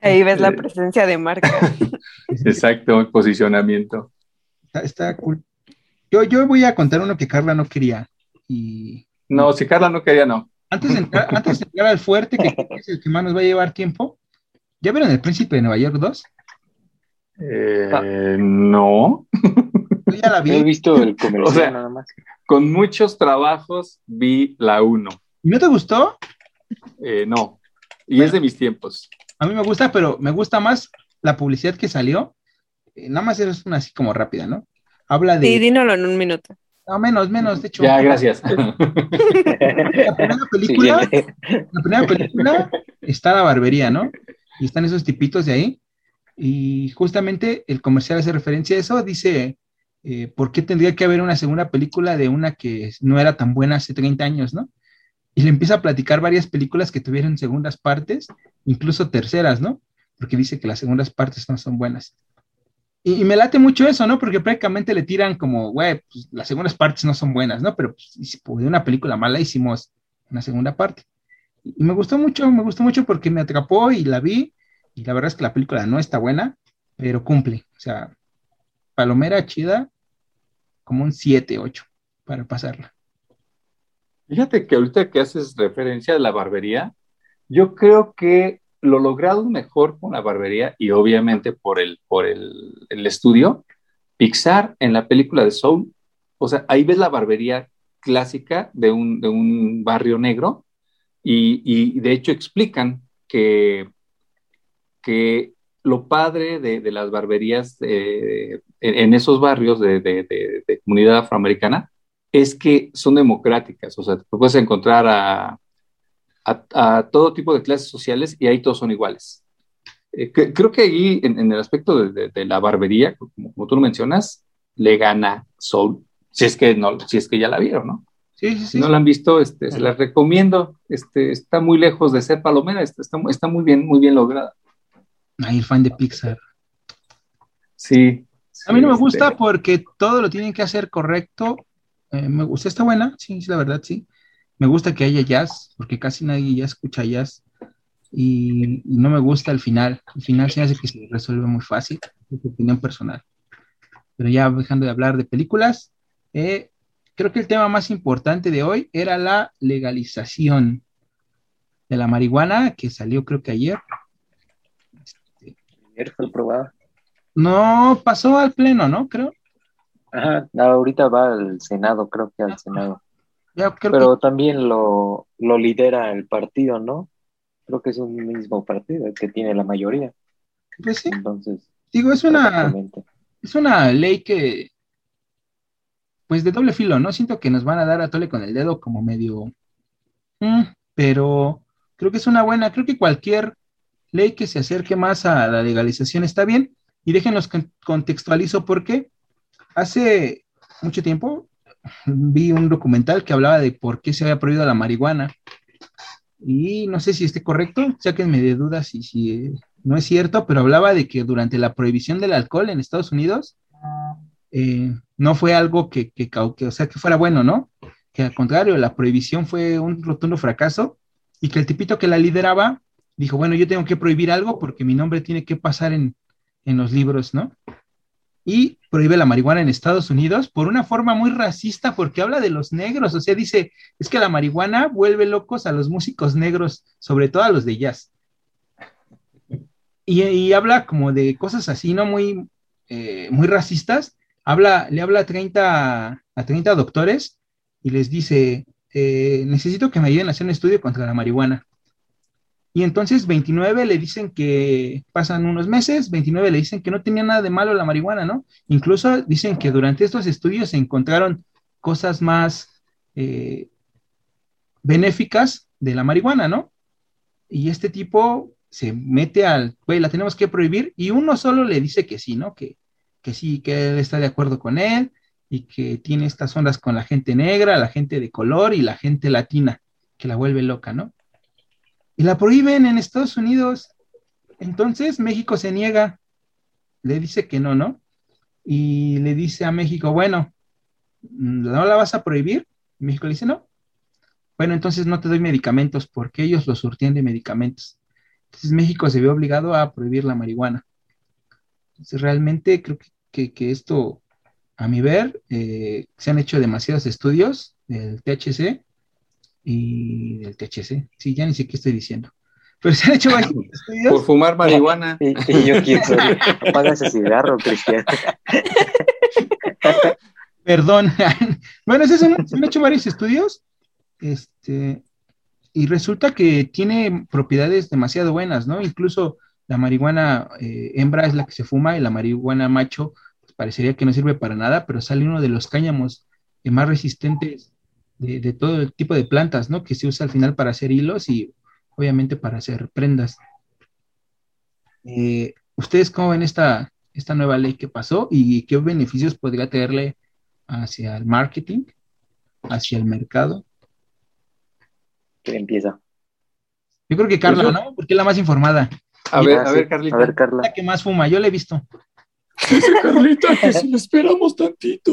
ahí ves la presencia de marca.
Exacto, el posicionamiento.
Está, está cool. Yo, yo voy a contar uno que Carla no quería. Y
No, si Carla no quería, no.
antes de entrar, antes de entrar al fuerte, que es el que más nos va a llevar tiempo, ¿ya vieron El Príncipe de Nueva York 2?
Eh, no.
Yo ya la
Yo he
vi.
visto el comercial
O sea-
nada más.
Con muchos trabajos vi la uno.
¿Y no te gustó?
Eh, no. Y es de mis tiempos.
A mí me gusta, pero me gusta más la publicidad que salió. Eh, nada más es una así como rápida, ¿no? Habla
Sí,
de...
dínolo en un minuto.
No, menos, menos, de hecho.
Ya, gracias.
La primera película,
Siguiente.
la primera película está la barbería, ¿no? Y están esos tipitos de ahí. Y justamente el comercial hace referencia a eso. Dice, eh, ¿por qué tendría que haber una segunda película de una que no era tan buena hace 30 años, ¿no? Y le empieza a platicar varias películas que tuvieron segundas partes, incluso terceras, ¿no? Porque dice que las segundas partes no son buenas. Y, y me late mucho eso, ¿no? Porque prácticamente le tiran como, güey, pues las segundas partes no son buenas, ¿no? Pero pues, de una película mala hicimos una segunda parte. Y me gustó mucho, me gustó mucho porque me atrapó y la vi. Y la verdad es que la película no está buena, pero cumple. O sea, palomera chida, como un 7, 8 para pasarla.
Fíjate que ahorita que haces referencia a la barbería, yo creo que lo logrado mejor con la barbería y obviamente por el, por el, estudio, Pixar en la película de Soul, o sea, ahí ves la barbería clásica de un, de un barrio negro y, y de hecho explican que, que lo padre de, de las barberías eh, en, esos barrios de, de comunidad afroamericana es que son democráticas, o sea, te puedes encontrar a, a, a todo tipo de clases sociales y ahí todos son iguales. Eh, que, creo que ahí, en, en el aspecto de, de, de la barbería, como, como, tú lo mencionas, le gana Soul, si es que, no, si es que ya la vieron, ¿no?
Sí, sí, sí.
Si no la han visto, este, se las recomiendo. Este, está muy lejos de ser palomera, está, está, está muy bien, muy bien lograda.
El fan de Pixar.
Sí.
A mí no me gusta este... porque todo lo tienen que hacer correcto. Eh, me gusta, está buena, sí, sí, la verdad, sí. Me gusta que haya jazz, porque casi nadie ya escucha jazz. Y, no me gusta el final. El final se hace que se resuelve muy fácil, es mi opinión personal. Pero ya dejando de hablar de películas, eh, creo que el tema más importante de hoy era la legalización de la marihuana, que salió creo que ayer.
Ayer fue aprobada.
No, pasó al pleno, ¿no? Creo.
Ajá, ahorita va al Senado, creo que al Senado.
Creo
Pero
que...
también lo, lo lidera el partido, ¿no? Creo que es un mismo partido el que tiene la mayoría.
Pues sí.
Entonces,
digo, es una, es una ley que, pues de doble filo, ¿no? Siento que nos van a dar a tole con el dedo como medio, mm, pero creo que es una buena, creo que cualquier ley que se acerque más a la legalización está bien. Y déjenos contextualizo porque hace mucho tiempo vi un documental que hablaba de por qué se había prohibido la marihuana. Y no sé si esté correcto, sáquenme de dudas si, si no es cierto, pero hablaba de que durante la prohibición del alcohol en Estados Unidos eh, no fue algo que, que, que, o sea, que fuera bueno, ¿no? Que al contrario, la prohibición fue un rotundo fracaso y que el tipito que la lideraba dijo, bueno, yo tengo que prohibir algo porque mi nombre tiene que pasar en, en los libros, ¿no? Y prohíbe la marihuana en Estados Unidos por una forma muy racista porque habla de los negros, o sea, dice, es que la marihuana vuelve locos a los músicos negros, sobre todo a los de jazz. Y, habla como de cosas así, ¿no? Muy, eh, muy racistas. Habla, le habla a 30, a 30 doctores y les dice, eh, necesito que me ayuden a hacer un estudio contra la marihuana. Y entonces 29 le dicen que pasan unos meses, 29 le dicen que no tenía nada de malo la marihuana, ¿no? Incluso dicen que durante estos estudios se encontraron cosas más eh, benéficas de la marihuana, ¿no? Y este tipo se mete al, güey, la tenemos que prohibir y uno solo le dice que sí, ¿no? Que, que sí, que él está de acuerdo con él y que tiene estas ondas con la gente negra, la gente de color y la gente latina, que la vuelve loca, ¿no? Y la prohíben en Estados Unidos. Entonces México se niega, le dice que no, ¿no? Y le dice a México, bueno, ¿no la vas a prohibir? México le dice, no. Bueno, entonces no te doy medicamentos porque ellos los surtían de medicamentos. Entonces México se ve obligado a prohibir la marihuana. Entonces realmente creo que, esto, a mi ver, eh, se han hecho demasiados estudios del THC y del THC. Sí, ya ni sé qué estoy diciendo. Pero se han hecho varios
estudios. Por fumar marihuana.
Y, yo quiero. Apaga ese cigarro, Cristian.
Perdón. bueno, se han, se han hecho varios estudios. Este, y resulta que tiene propiedades demasiado buenas, ¿no? Incluso la marihuana eh, hembra es la que se fuma y la marihuana macho pues, parecería que no sirve para nada, pero sale uno de los cáñamos más resistentes de, todo el tipo de plantas, ¿no? Que se usa al final para hacer hilos y obviamente para hacer prendas. Eh, ¿Ustedes cómo ven esta, esta nueva ley que pasó y qué beneficios podría tenerle hacia el marketing, hacia el mercado?
¿Quién empieza?
Yo creo que Carla, pues ¿no? Porque es la más informada.
A ver, a ver, Carlita.
A ver, Carla.
La que más fuma, yo la he visto.
Dice Carlita que si le esperamos tantito.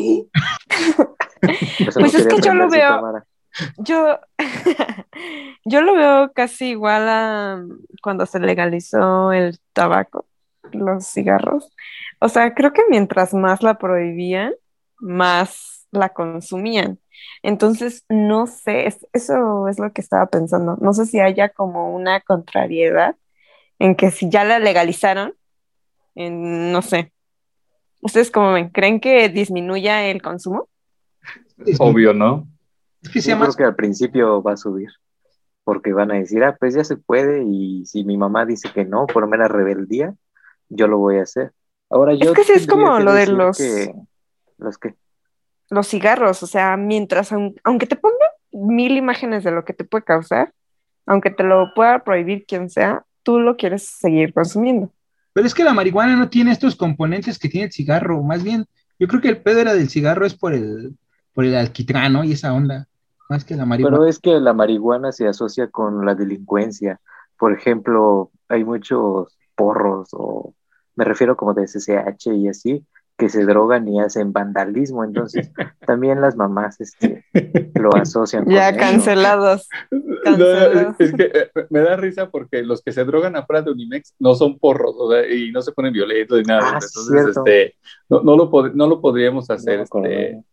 pues es que yo lo veo. Yo, yo lo veo casi igual a cuando se legalizó el tabaco, los cigarros. O sea, creo que mientras más la prohibían, más la consumían. Entonces, no sé, eso es lo que estaba pensando. No sé si haya como una contrariedad en que si ya la legalizaron, en, no sé, ¿Ustedes cómo ven? ¿Creen que disminuya el consumo?
Obvio, ¿no?
Yo creo que al principio va a subir, porque van a decir, ah, pues ya se puede, y si mi mamá dice que no, por mera rebeldía, yo lo voy a hacer. Ahora yo
es que sí es como lo de los...
¿Los qué?
Los cigarros, o sea, mientras, aunque te pongan mil imágenes de lo que te puede causar, aunque te lo pueda prohibir quien sea, tú lo quieres seguir consumiendo.
Pero es que la marihuana no tiene estos componentes que tiene el cigarro. Más bien, yo creo que el pedo era del cigarro es por el, por el alquitrán, ¿no? Y esa onda. Más que la marihuana.
Pero es que la marihuana se asocia con la delincuencia. Por ejemplo, hay muchos porros o me refiero como de SSH y así, que se drogan y hacen vandalismo, entonces también las mamás este, lo asocian.
Ya cancelados.
es que eh, me da risa porque los que se drogan afuera de Unimex no son porros y no se ponen violentos ni nada. Ah, entonces, este, no, no, lo no lo podríamos hacer. este,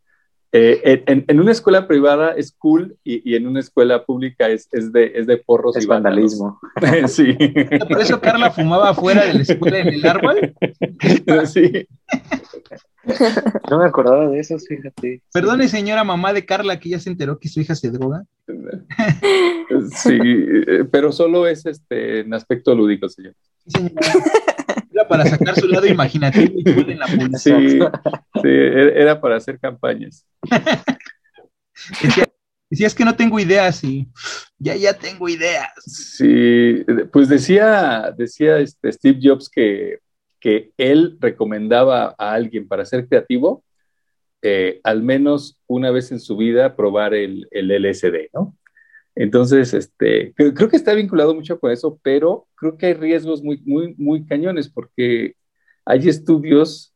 eh, en, en, una escuela privada es cool y, y en una escuela pública es, es, de, es de porros
es y vandalismo.
sí.
Por eso Carla fumaba afuera de la escuela en el árbol.
Sí.
No me acordaba de eso, fíjate.
Perdone, señora mamá de Carla, que ya se enteró que su hija se droga.
Sí, eh, pero solo es este en aspecto lúdico, señor. Sí,
Era para sacar su lado imaginativo y en la
Sí, sí, era para hacer campañas.
Decía, es que no tengo ideas y ya, ya tengo ideas.
Sí, pues decía, decía este Steve Jobs que que él recomendaba a alguien para ser creativo, eh, al menos una vez en su vida probar el, LSD, ¿no? Entonces, este, creo, que está vinculado mucho con eso, pero creo que hay riesgos muy, muy, muy cañones porque hay estudios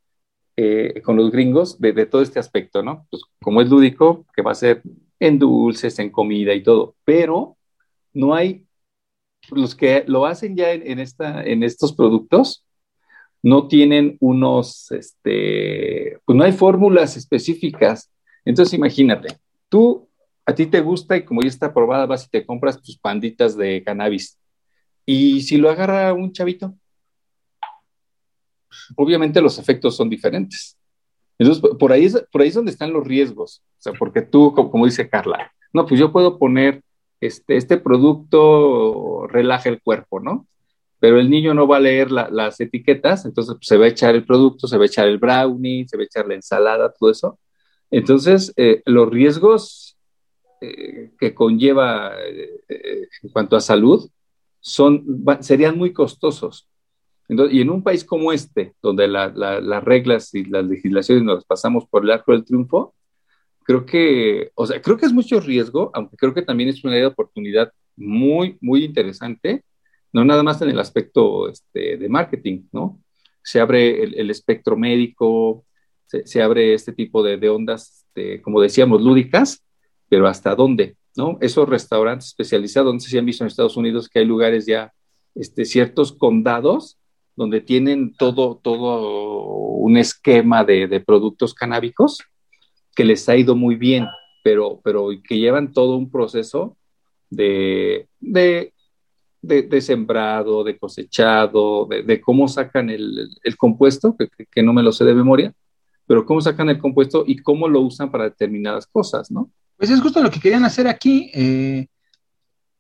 eh, con los gringos de, de, todo este aspecto, ¿no? Pues como es lúdico, que va a ser en dulces, en comida y todo, pero no hay, los que lo hacen ya en, esta, en estos productos, no tienen unos, este, pues no hay fórmulas específicas. Entonces imagínate, tú, a ti te gusta y como ya está aprobada, vas y te compras tus panditas de cannabis. Y si lo agarra un chavito, obviamente los efectos son diferentes. Entonces, por ahí, es, por ahí es donde están los riesgos. O sea, porque tú, como, dice Carla, no, pues yo puedo poner este, este producto relaja el cuerpo, ¿no? Pero el niño no va a leer las etiquetas, entonces pues, se va a echar el producto, se va a echar el brownie, se va a echar la ensalada, todo eso. Entonces, eh, los riesgos eh, que conlleva eh, en cuanto a salud son, serían muy costosos. y en un país como este, donde las reglas y las legislaciones nos pasamos por el arco del triunfo, creo que, o sea, creo que es mucho riesgo, aunque creo que también es una oportunidad muy, muy interesante, no nada más en el aspecto este, de marketing, ¿no? Se abre el, espectro médico, se, abre este tipo de, de ondas, este, como decíamos, lúdicas, pero ¿hasta dónde? ¿No? Esos restaurantes especializados, no sé si han visto en Estados Unidos que hay lugares ya, este, ciertos condados donde tienen todo, todo un esquema de, de productos canábicos que les ha ido muy bien, pero, pero que llevan todo un proceso de, de, de, sembrado, de cosechado, de, cómo sacan el, el compuesto, que, que, no me lo sé de memoria, pero cómo sacan el compuesto y cómo lo usan para determinadas cosas, ¿no?
Pues es justo lo que querían hacer aquí, eh,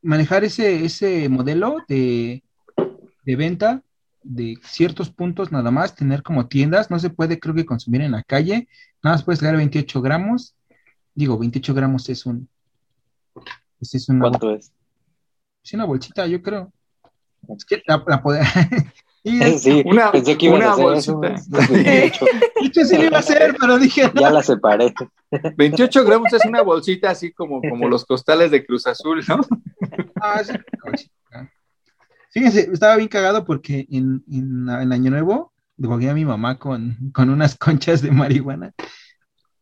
manejar ese, ese modelo de, de venta de ciertos puntos nada más, tener como tiendas, no se puede creo que consumir en la calle, nada más puedes leer 28 gramos, digo, 28 gramos es un...
Es una, ¿Cuánto es?
Es una bolsita, yo creo. Es que la, la
sí, una, pensé que una
bolsita. Yo sí lo iba a hacer, pero dije.
Ya la separé.
28 gramos es una bolsita así como, como los costales de Cruz Azul, ¿no? Ah, sí,
Fíjense, estaba bien cagado porque en, en, Año Nuevo devolví a mi mamá con, con unas conchas de marihuana.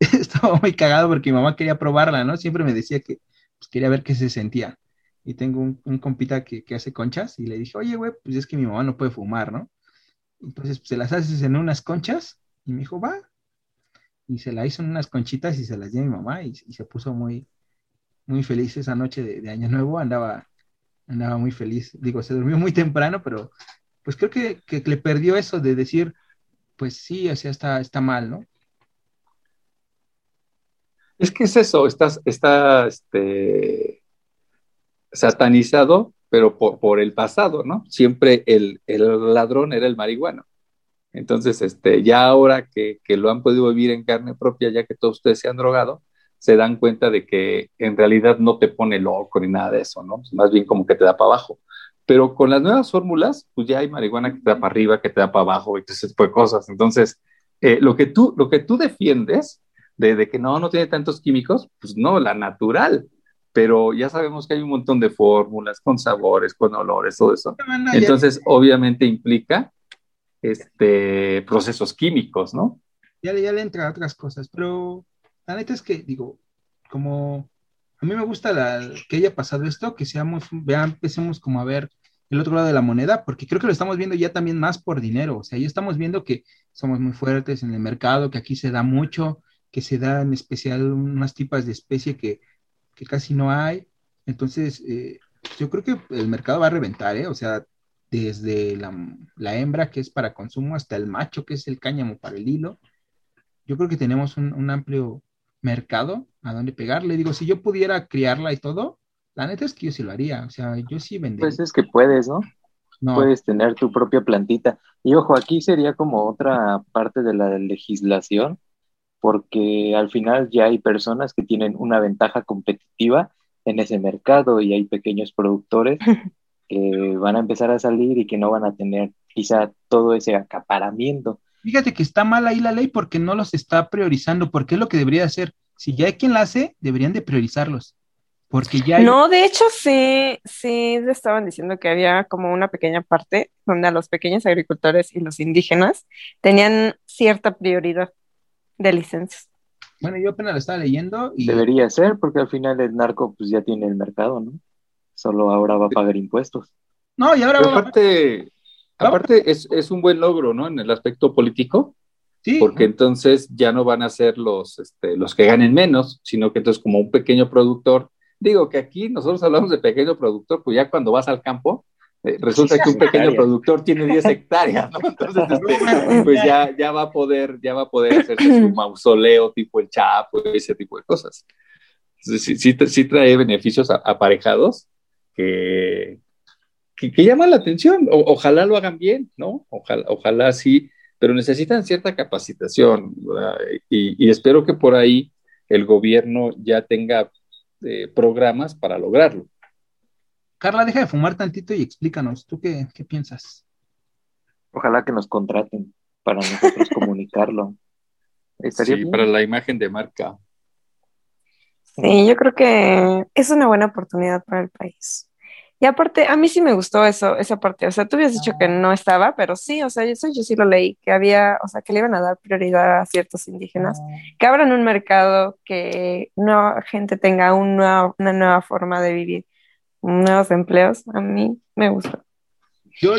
estaba muy cagado porque mi mamá quería probarla, ¿no? Siempre me decía que pues, quería ver qué se sentía. Y tengo un, un compita que, que, hace conchas y le dije, oye, güey, pues es que mi mamá no puede fumar, ¿no? Entonces, pues, se las haces en unas conchas y me dijo, va. Y se la hizo en unas conchitas y se las dio a mi mamá y, se puso muy, muy feliz esa noche de, Año Nuevo. Andaba andaba muy feliz. Digo, se durmió muy temprano, pero pues creo que, le perdió eso de decir, pues sí, o sea, está, mal, ¿no?
Es que es eso, está, está este, satanizado, pero por, el pasado, ¿no? Siempre el, ladrón era el marihuano. Entonces, este, ya ahora que, que, lo han podido vivir en carne propia, ya que todos ustedes se han drogado, se dan cuenta de que en realidad no te pone loco ni nada de eso, ¿no? Más bien como que te da para abajo. Pero con las nuevas fórmulas, pues ya hay marihuana que te da para arriba, que te da para abajo y ese tipo de cosas. Entonces, eh, lo, que tú, lo que tú defiendes de, que no, no tiene tantos químicos, pues no, la natural. Pero ya sabemos que hay un montón de fórmulas con sabores, con olores, todo eso. Entonces, obviamente implica este, procesos químicos, ¿no?
Ya, ya le entra otras cosas, pero la neta es que, digo, como a mí me gusta la, que haya pasado esto, que seamos, vean, empecemos como a ver el otro lado de la moneda, porque creo que lo estamos viendo ya también más por dinero, o sea, ya estamos viendo que somos muy fuertes en el mercado, que aquí se da mucho, que se da en especial unas tipas de especie que, que casi no hay, entonces eh, yo creo que el mercado va a reventar, ¿eh? O sea, desde la, la, hembra que es para consumo hasta el macho que es el cáñamo para el hilo, yo creo que tenemos un, un amplio mercado a dónde pegarle. Digo, si yo pudiera criarla y todo, la neta es que yo sí lo haría. O sea, yo sí vendería.
Pues es que puedes, ¿no? Puedes tener tu propia plantita. Y ojo, aquí sería como otra parte de la legislación, porque al final ya hay personas que tienen una ventaja competitiva en ese mercado y hay pequeños productores que van a empezar a salir y que no van a tener quizá todo ese acaparamiento
Fíjate que está mal ahí la ley porque no los está priorizando, porque es lo que debería hacer. Si ya hay quien la hace, deberían de priorizarlos. Porque ya
No, de hecho sí, sí estaban diciendo que había como una pequeña parte donde a los pequeños agricultores y los indígenas tenían cierta prioridad de licencias.
Bueno, yo apenas lo estaba leyendo y...
Debería ser, porque al final el narco pues ya tiene el mercado, ¿no? Solo ahora va a pagar impuestos.
No, y ahora
va aparte, aparte es, es, un buen logro, ¿no? En el aspecto político.
Sí.
Porque entonces ya no van a ser los, este, los que ganen menos, sino que entonces como un pequeño productor, digo que aquí nosotros hablamos de pequeño productor, pues ya cuando vas al campo, eh, resulta que un pequeño productor tiene 10 hectáreas, ¿no? Entonces, este, pues ya, ya va a poder, ya va a poder hacerse su mausoleo tipo el Chapo, ese tipo de cosas. Entonces, sí, sí, trae beneficios aparejados que, que, llaman la atención. ojalá lo hagan bien, ¿no? Ojalá, ojalá sí, pero necesitan cierta capacitación y, y, espero que por ahí el gobierno ya tenga eh, programas para lograrlo.
Carla, deja de fumar tantito y explícanos, ¿tú qué, qué piensas?
Ojalá que nos contraten para nosotros comunicarlo.
sí, para la imagen de marca.
Sí, yo creo que es una buena oportunidad para el país. Y aparte, a mí sí me gustó eso, esa parte. O sea, tú habías dicho que no estaba, pero sí, o sea, eso yo sí lo leí, que había, o sea, que le iban a dar prioridad a ciertos indígenas, que abran un mercado, que no gente tenga una nueva forma de vivir, nuevos empleos. A mí me gustó.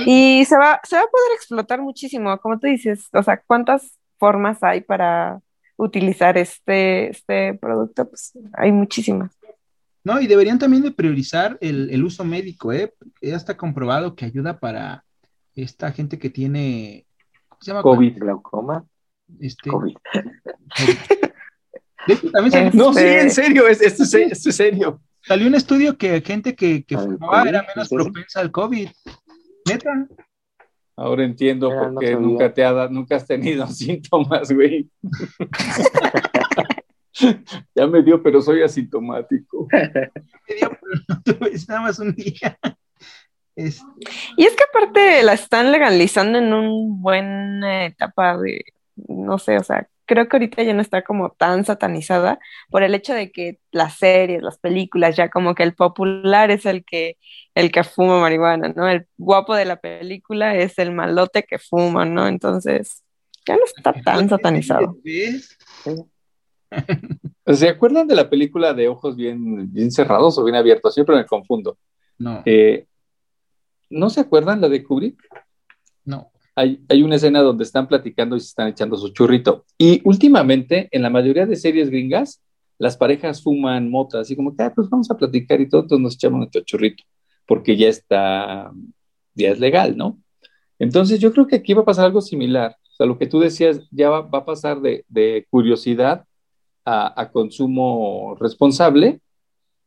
Y se va, se va a poder explotar muchísimo, como tú dices, o sea, ¿cuántas formas hay para utilizar este, este producto? Pues hay muchísimas.
No, y deberían también de priorizar el, uso médico, ¿eh? Ya está comprobado que ayuda para esta gente que tiene,
¿cómo se llama? COVID, glaucoma.
Este,
COVID.
No, sí, en serio, esto, es, esto es serio.
Salió un estudio que gente que, que fumaba era menos propensa al COVID. Neta.
Ahora entiendo por qué nunca te ha nunca has tenido síntomas, güey. ya me dio, pero soy asintomático. me dio, pero
no tuve nada más un día.
Y es que aparte la están legalizando en una buena etapa de, no sé, o sea, creo que ahorita ya no está como tan satanizada por el hecho de que las series, las películas, ya como que el popular es el que, el que fuma marihuana, ¿no? El guapo de la película es el malote que fuma, ¿no? Entonces, ya no está tan satanizado.
¿Se acuerdan de la película de ojos bien, bien cerrados o bien abiertos? Siempre me confundo.
No.
Eh, ¿No se acuerdan la de Kubrick? Hay, una escena donde están platicando y se están echando su churrito. Y últimamente, en la mayoría de series gringas, las parejas fuman motas, así como que, ah, pues vamos a platicar y todos nos echamos nuestro churrito, porque ya está, ya es legal, ¿no? Entonces yo creo que aquí va a pasar algo similar. O sea, lo que tú decías ya va, a pasar de, curiosidad a, consumo responsable.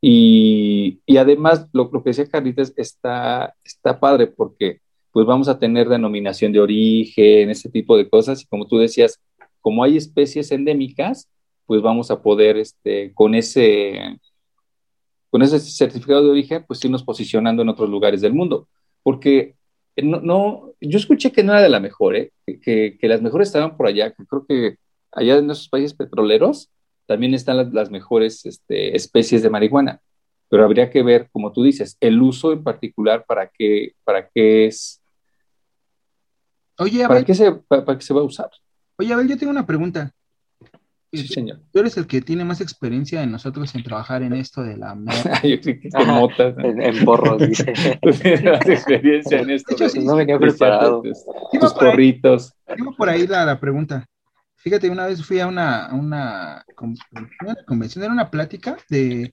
Y, además, lo, lo, que decía Carlitos está, está padre porque pues vamos a tener denominación de origen, ese tipo de cosas. Y como tú decías, como hay especies endémicas, pues vamos a poder, este, con ese, con ese certificado de origen, pues irnos posicionando en otros lugares del mundo. Porque no, no yo escuché que no era de la mejor, ¿eh? que, que, las mejores estaban por allá, que creo que allá en esos países petroleros también están las, las mejores este, especies de marihuana pero habría que ver, como tú dices, el uso en particular para qué, para qué es.
Oye,
¿para, qué se, para, qué se va a usar?
Oye, Abel, yo tengo una pregunta.
Sí, señor.
Tú eres el que tiene más experiencia en nosotros en trabajar en esto de la
yo creo que en motas.
En, en porros, dice.
más experiencia en esto.
no venía preparado.
Tus, porritos.
Tengo por ahí la, la, pregunta. Fíjate, una vez fui a una, una, una convención, era una plática de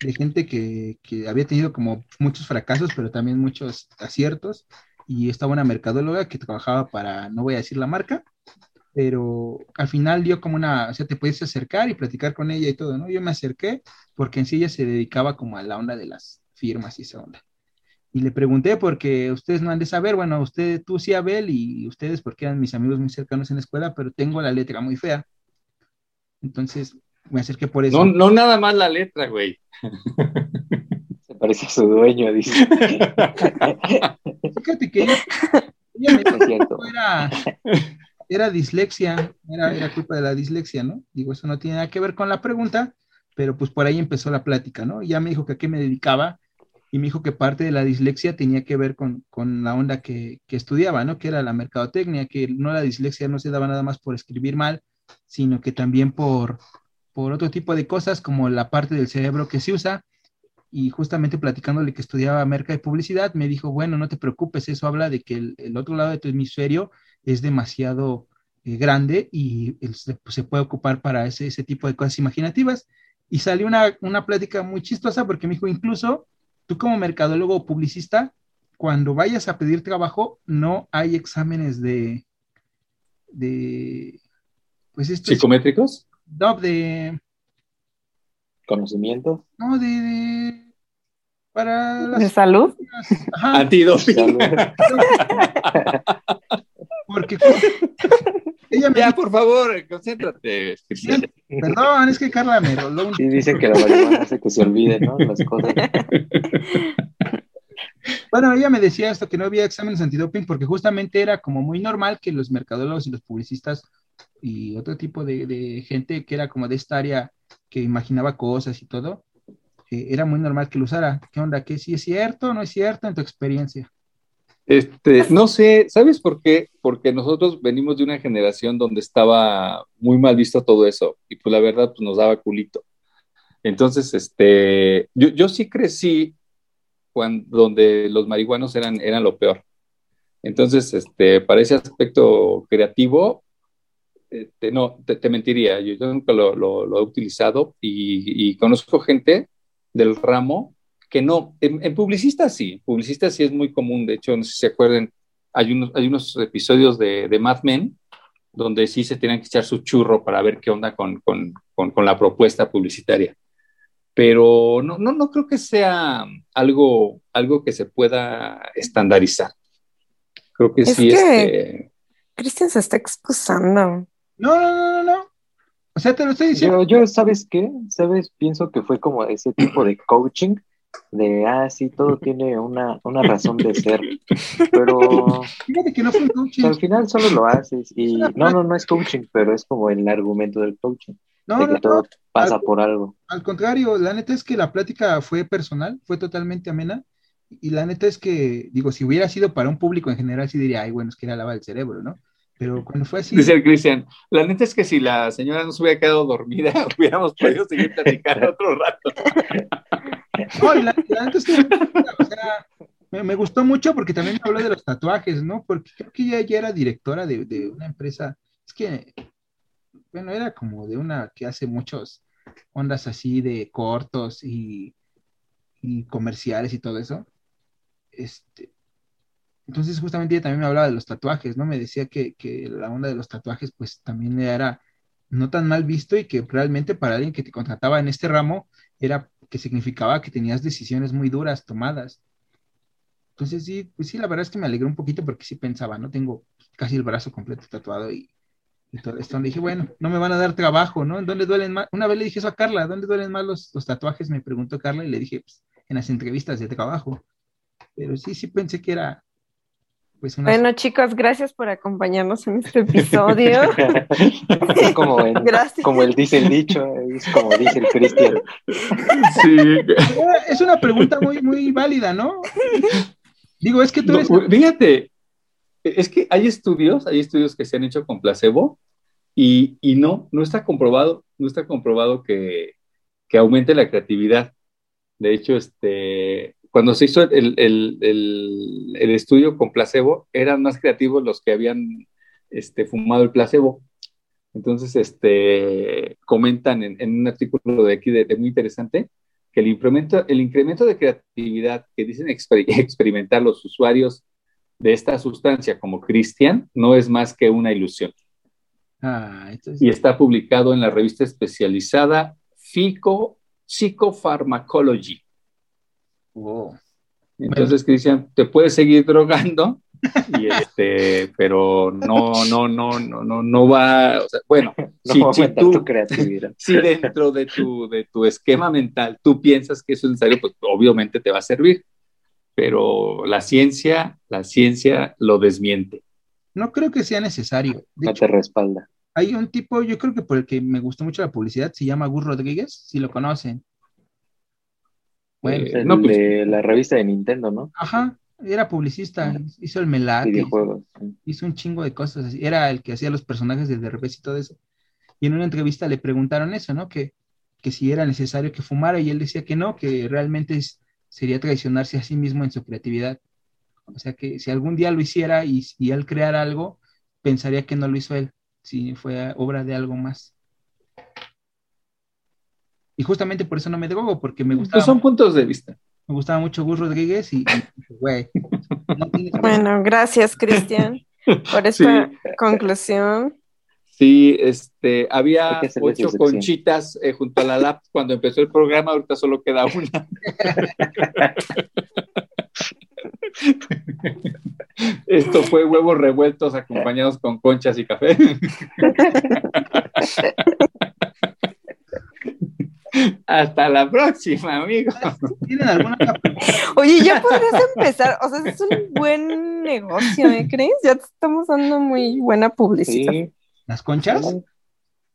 de gente que, había tenido como muchos fracasos, pero también muchos aciertos. Y estaba una mercadóloga que trabajaba para, no voy a decir la marca, pero al final dio como una, o sea, te puedes acercar y platicar con ella y todo, ¿no? Yo me acerqué porque en sí ella se dedicaba como a la onda de las firmas y esa onda. Y le pregunté porque ustedes no han de saber, bueno, usted, tú sí, Abel, y ustedes porque eran mis amigos muy cercanos en la escuela, pero tengo la letra muy fea. Entonces, me acerqué por eso.
No, no nada más la letra, güey.
Parece a su dueño, dice.
Fíjate que ella, me era, era dislexia, era, era culpa de la dislexia, ¿no? Digo, eso no tiene nada que ver con la pregunta, pero pues por ahí empezó la plática, ¿no? Ya me dijo que a qué me dedicaba y me dijo que parte de la dislexia tenía que ver con, con la onda que, que, estudiaba, ¿no? Que era la mercadotecnia, que no la dislexia no se daba nada más por escribir mal, sino que también por, por otro tipo de cosas como la parte del cerebro que se usa y justamente platicándole que estudiaba merca y publicidad, me dijo, bueno, no te preocupes, eso habla de que el, otro lado de tu hemisferio es demasiado eh, grande y se, se, puede ocupar para ese, ese tipo de cosas imaginativas. Y salió una, una plática muy chistosa porque me dijo, incluso tú como mercadólogo o publicista, cuando vayas a pedir trabajo, no hay exámenes de, de
pues ¿Psicométricos?
No, de
conocimiento.
No, de, para
¿De salud?
Antidoping.
Porque
ella me ya, por favor, concéntrate.
Perdón, es que Carla me roló
un... Sí, dicen que la marihuana hace que se olvide, ¿no? Las cosas.
Bueno, ella me decía esto, que no había exámenes antidoping porque justamente era como muy normal que los mercadólogos y los publicistas y otro tipo de, gente que era como de esta área que imaginaba cosas y todo, eh, era muy normal que lo usara. ¿Qué onda? ¿Qué si es cierto o no es cierto en tu experiencia?
Este, no sé, ¿sabes por qué? Porque nosotros venimos de una generación donde estaba muy mal visto todo eso y pues la verdad pues nos daba culito. Entonces, este, yo, yo sí crecí cuando, donde los marihuanos eran, eran lo peor. Entonces, este, para ese aspecto creativo, este, no, te, mentiría, yo, nunca lo, he utilizado y, conozco gente del ramo que no, en, publicistas sí, publicistas sí es muy común, de hecho, no sé si se acuerden, hay unos, hay unos episodios de, de Mad Men donde sí se tienen que echar su churro para ver qué onda con, con, con, la propuesta publicitaria. Pero no, no, no creo que sea algo, algo que se pueda estandarizar. Creo que sí.
este... Cristian se está excusando.
No, no, no, no, no. O sea, te lo estoy diciendo.
Yo, ¿sabes qué? ¿Sabes? Pienso que fue como ese tipo de coaching, de, ah, sí, todo tiene una, una razón de ser, pero...
Fíjate que no fue coaching.
al final solo lo haces y... No, no, no es coaching, pero es como el argumento del coaching. No, de que todo pasa por algo.
Al contrario, la neta es que la plática fue personal, fue totalmente amena. Y la neta es que, digo, si hubiera sido para un público en general, sí diría, ay, bueno, es que era lavar el cerebro, ¿no? Pero cuando fue así.
Dice el Cristian, la neta es que si la señora no se hubiera quedado dormida, hubiéramos podido seguir platicando otro rato.
No, la, neta es que, o sea, me, gustó mucho porque también habló de los tatuajes, ¿no? Porque creo que ella ya era directora de, de, una empresa. Es que, bueno, era como de una que hace muchos ondas así de cortos y, y comerciales y todo eso. Este, entonces, justamente ella también me hablaba de los tatuajes, ¿no? Me decía que, la onda de los tatuajes, pues también era no tan mal visto y que realmente para alguien que te contrataba en este ramo era que significaba que tenías decisiones muy duras tomadas. Entonces, sí, pues sí, la verdad es que me alegró un poquito porque sí pensaba, ¿no? Tengo casi el brazo completo tatuado y, todo esto. Dije, bueno, no me van a dar trabajo, ¿no? ¿Dónde duelen más? Una vez le dije eso a Carla, ¿dónde duelen más los, los tatuajes? Me preguntó Carla y le dije, pues, en las entrevistas de trabajo. Pero sí, sí pensé que era,
pues, bueno, chicos, gracias por acompañarnos en este episodio.
como, como el dice el dicho, es como dice el Cristian.
Sí. Es una pregunta muy, muy válida, ¿no? Digo, es que tú eres...
fíjate, es que hay estudios, hay estudios que se han hecho con placebo y, y no, no está comprobado, no está comprobado que, que aumente la creatividad. De hecho, este, cuando se hizo el, el, el, estudio con placebo, eran más creativos los que habían este, fumado el placebo. Entonces, este, comentan en, en un artículo de aquí de, muy interesante que el incremento, el incremento de creatividad que dicen experimentar los usuarios de esta sustancia como Christian no es más que una ilusión. Ah, Y está publicado en la revista especializada Fico Psychopharmacology. Entonces, Cristian, te puedes seguir drogando, y este, pero no, no, no, no, no, no va, bueno, si, tú, si dentro de tu, de tu esquema mental tú piensas que eso es necesario, pues obviamente te va a servir, pero la ciencia, la ciencia lo desmiente.
No creo que sea necesario.
no te respalda.
Hay un tipo, yo creo que por el que me gustó mucho la publicidad, se llama Gus Rodríguez, si lo conocen.
Bueno, no, pues, de la revista de Nintendo, ¿no?
Ajá, era publicista, hizo el Melac, hizo un chingo de cosas así. Era el que hacía los personajes de Derbez y todo eso. Y en una entrevista le preguntaron eso, ¿no? Que, que si era necesario que fumara y él decía que no, que realmente es- sería traicionarse a sí mismo en su creatividad. O sea que si algún día lo hiciera y, y él creara algo, pensaría que no lo hizo él, si fue obra de algo más. Y justamente por eso no me drogo, porque me gustaba,
Pues son puntos de vista.
me gustaba mucho Gus Rodríguez y, y, güey, no
Bueno, gracias, Cristian, por esta conclusión.
Sí, este, había ocho conchitas eh, junto a la lap cuando empezó el programa, ahorita solo queda una. Esto fue huevos revueltos acompañados con conchas y café. Hasta la próxima, amigos.
¿Tienen alguna
Oye, ya podrías empezar, o sea, es un buen negocio, ¿eh? ¿Crees? Ya te estamos dando muy buena publicidad.
Sí,
las conchas?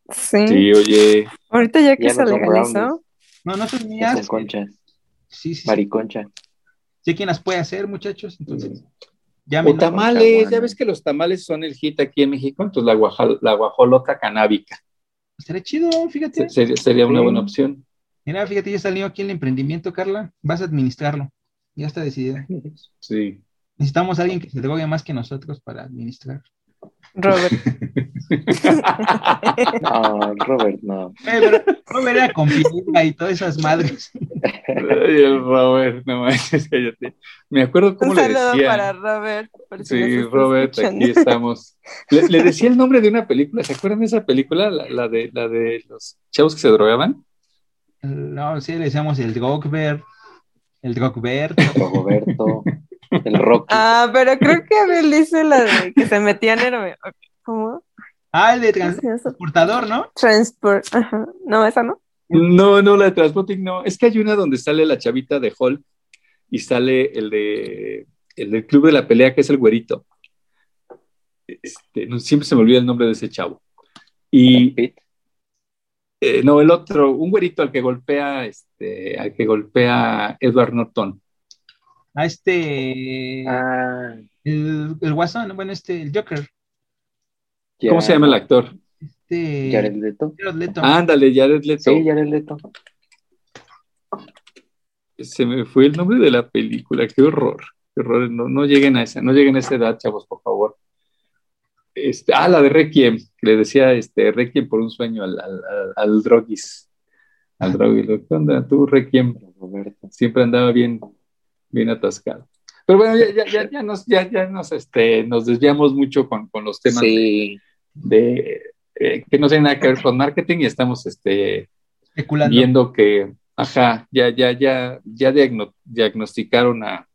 Sí.
Sí, oye.
Ahorita ya que
Ya
se
no son
legalizó.
No, no son
son
mías.
conchas,
Sí, sí,
mariconcha.
Sé quién las puede hacer, muchachos. Entonces,
O
llámenos.
tamales, ya ves que los tamales son el hit aquí en México, entonces la, guajal- la guajolota canábica
Estaría chido, fíjate.
se- sería, sería una buena opción.
Mira, fíjate, ya salió aquí el emprendimiento, Carla. Vas a administrarlo. Ya está decidido.
Sí.
Necesitamos a alguien que se drogue más que nosotros para administrar.
Robert.
No, Robert, no.
Eh, pero no vería con y todas esas madres.
Ay, el Robert, no manches, cállate. Me acuerdo cómo
Un
le
saludo
decía.
para Robert. por si nos
Sí, Robert,
escuchando.
aquí estamos. Le, le decía el nombre de una película, ¿se acuerdan de esa película? La, la de, la de los chavos que se drogaban.
No, sí, le decíamos el Drogbert, el Drogbert.
Roberto, el Rocky.
Ah, pero creo que Abel dice la de que se metían en... ¿Cómo?
Ah, el de transportador, ¿no?
Transport. Ajá. No, esa no.
No, no, la de Transporting no. Es que hay una donde sale la chavita de Hulk y sale el de el del club de la pelea, que es el güerito. Este, no, siempre se me olvida el nombre de ese chavo. Y eh, no, el otro, un güerito al que golpea, este, al que golpea Edward Norton.
A este.
Ah,
El, el Guasón, bueno, este, el Joker.
ya-
¿Cómo se llama el actor?
Este.
Jared Leto.
Jared Leto.
Ándale, Jared Leto.
Sí, Jared Leto.
Se me fue el nombre de la película, qué horror, qué horror. No, no lleguen a esa, no lleguen a esa edad, chavos, por favor. Este, ah, la de Requiem, que le decía este, Requiem por un sueño al, al, al, al Drogis. Al Drogis, ¿qué onda? Tú, Requiem,
Roberto.
siempre andaba bien, bien atascado. Pero bueno, ya, ya, ya, ya nos, ya, ya nos, este, nos desviamos mucho con, con los temas
Sí,
de, eh, que no tienen nada que ver con marketing y estamos este,
Especulando.
viendo que, ajá, ya, ya, ya, ya diagno- diagnosticaron a,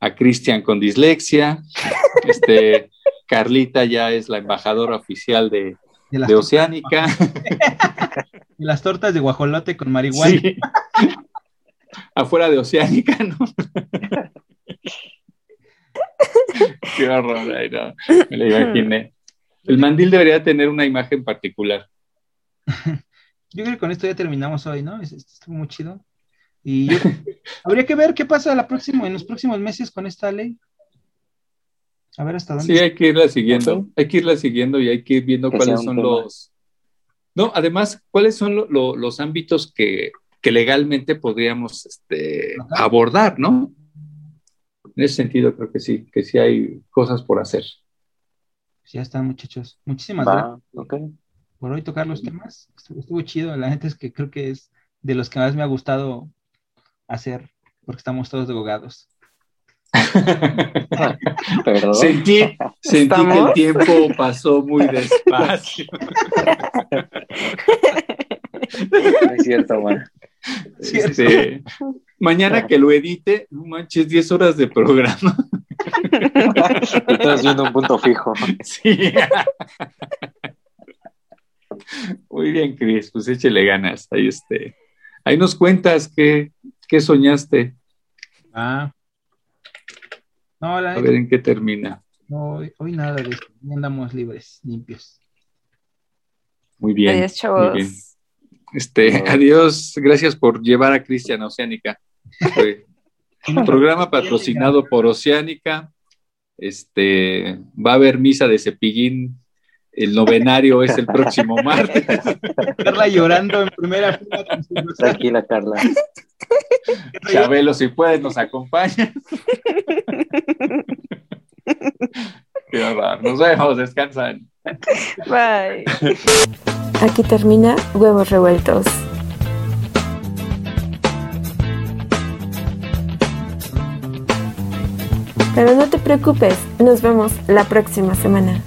a Cristian con dislexia. Este, Carlita ya es la embajadora oficial de,
de,
Oceánica.
de las tortas de guajolote con marihuana.
Sí. Afuera de Oceánica, ¿no? Qué horror, ay, no, me lo imaginé. El mandil debería tener una imagen particular.
Yo creo que con esto ya terminamos hoy, ¿no? Es- es- Estuvo muy chido. Y yo- habría que ver qué pasa la próxima, en los próximos meses con esta ley. A ver hasta dónde.
Sí, hay que irla siguiendo, hay que irla siguiendo y hay que ir viendo
Que
cuáles son
tema.
los... No, además, cuáles son lo- lo- los ámbitos que, que legalmente podríamos este, abordar, ¿no? En ese sentido creo que sí, que sí hay cosas por hacer.
Ya están, muchachos. Muchísimas gracias
va, ok.
por hoy tocar los temas. Estuvo, estuvo chido. La gente es que creo que es de los que más me ha gustado hacer, porque estamos todos drogados.
Perdón.
Sentí, sentí que el tiempo pasó muy despacio.
No es cierto, man.
Este, mañana que lo edite, no manches, 10 horas de programa.
Estás viendo un punto fijo.
Sí. Muy bien, Cris, pues échele ganas. Ahí, este, ahí nos cuentas qué, qué soñaste,
Ah. No, la
a ver en qué termina.
no, hoy, hoy nada de esto. Hoy andamos libres, limpios.
Muy bien.
Adiós, chavos.
muy bien. Este,
Adiós.
adiós, gracias por llevar a Cristian a Oceánica. Fue un programa patrocinado por Oceánica. Este, va a haber misa de cepillín el novenario es el próximo martes.
Carla llorando en primera fila.
Tranquila, Carla.
Chabelo, si puedes, nos acompañas. Qué horror. Nos vemos, descansan.
Bye. Aquí termina Huevos Revueltos. Pero no te preocupes, nos vemos la próxima semana.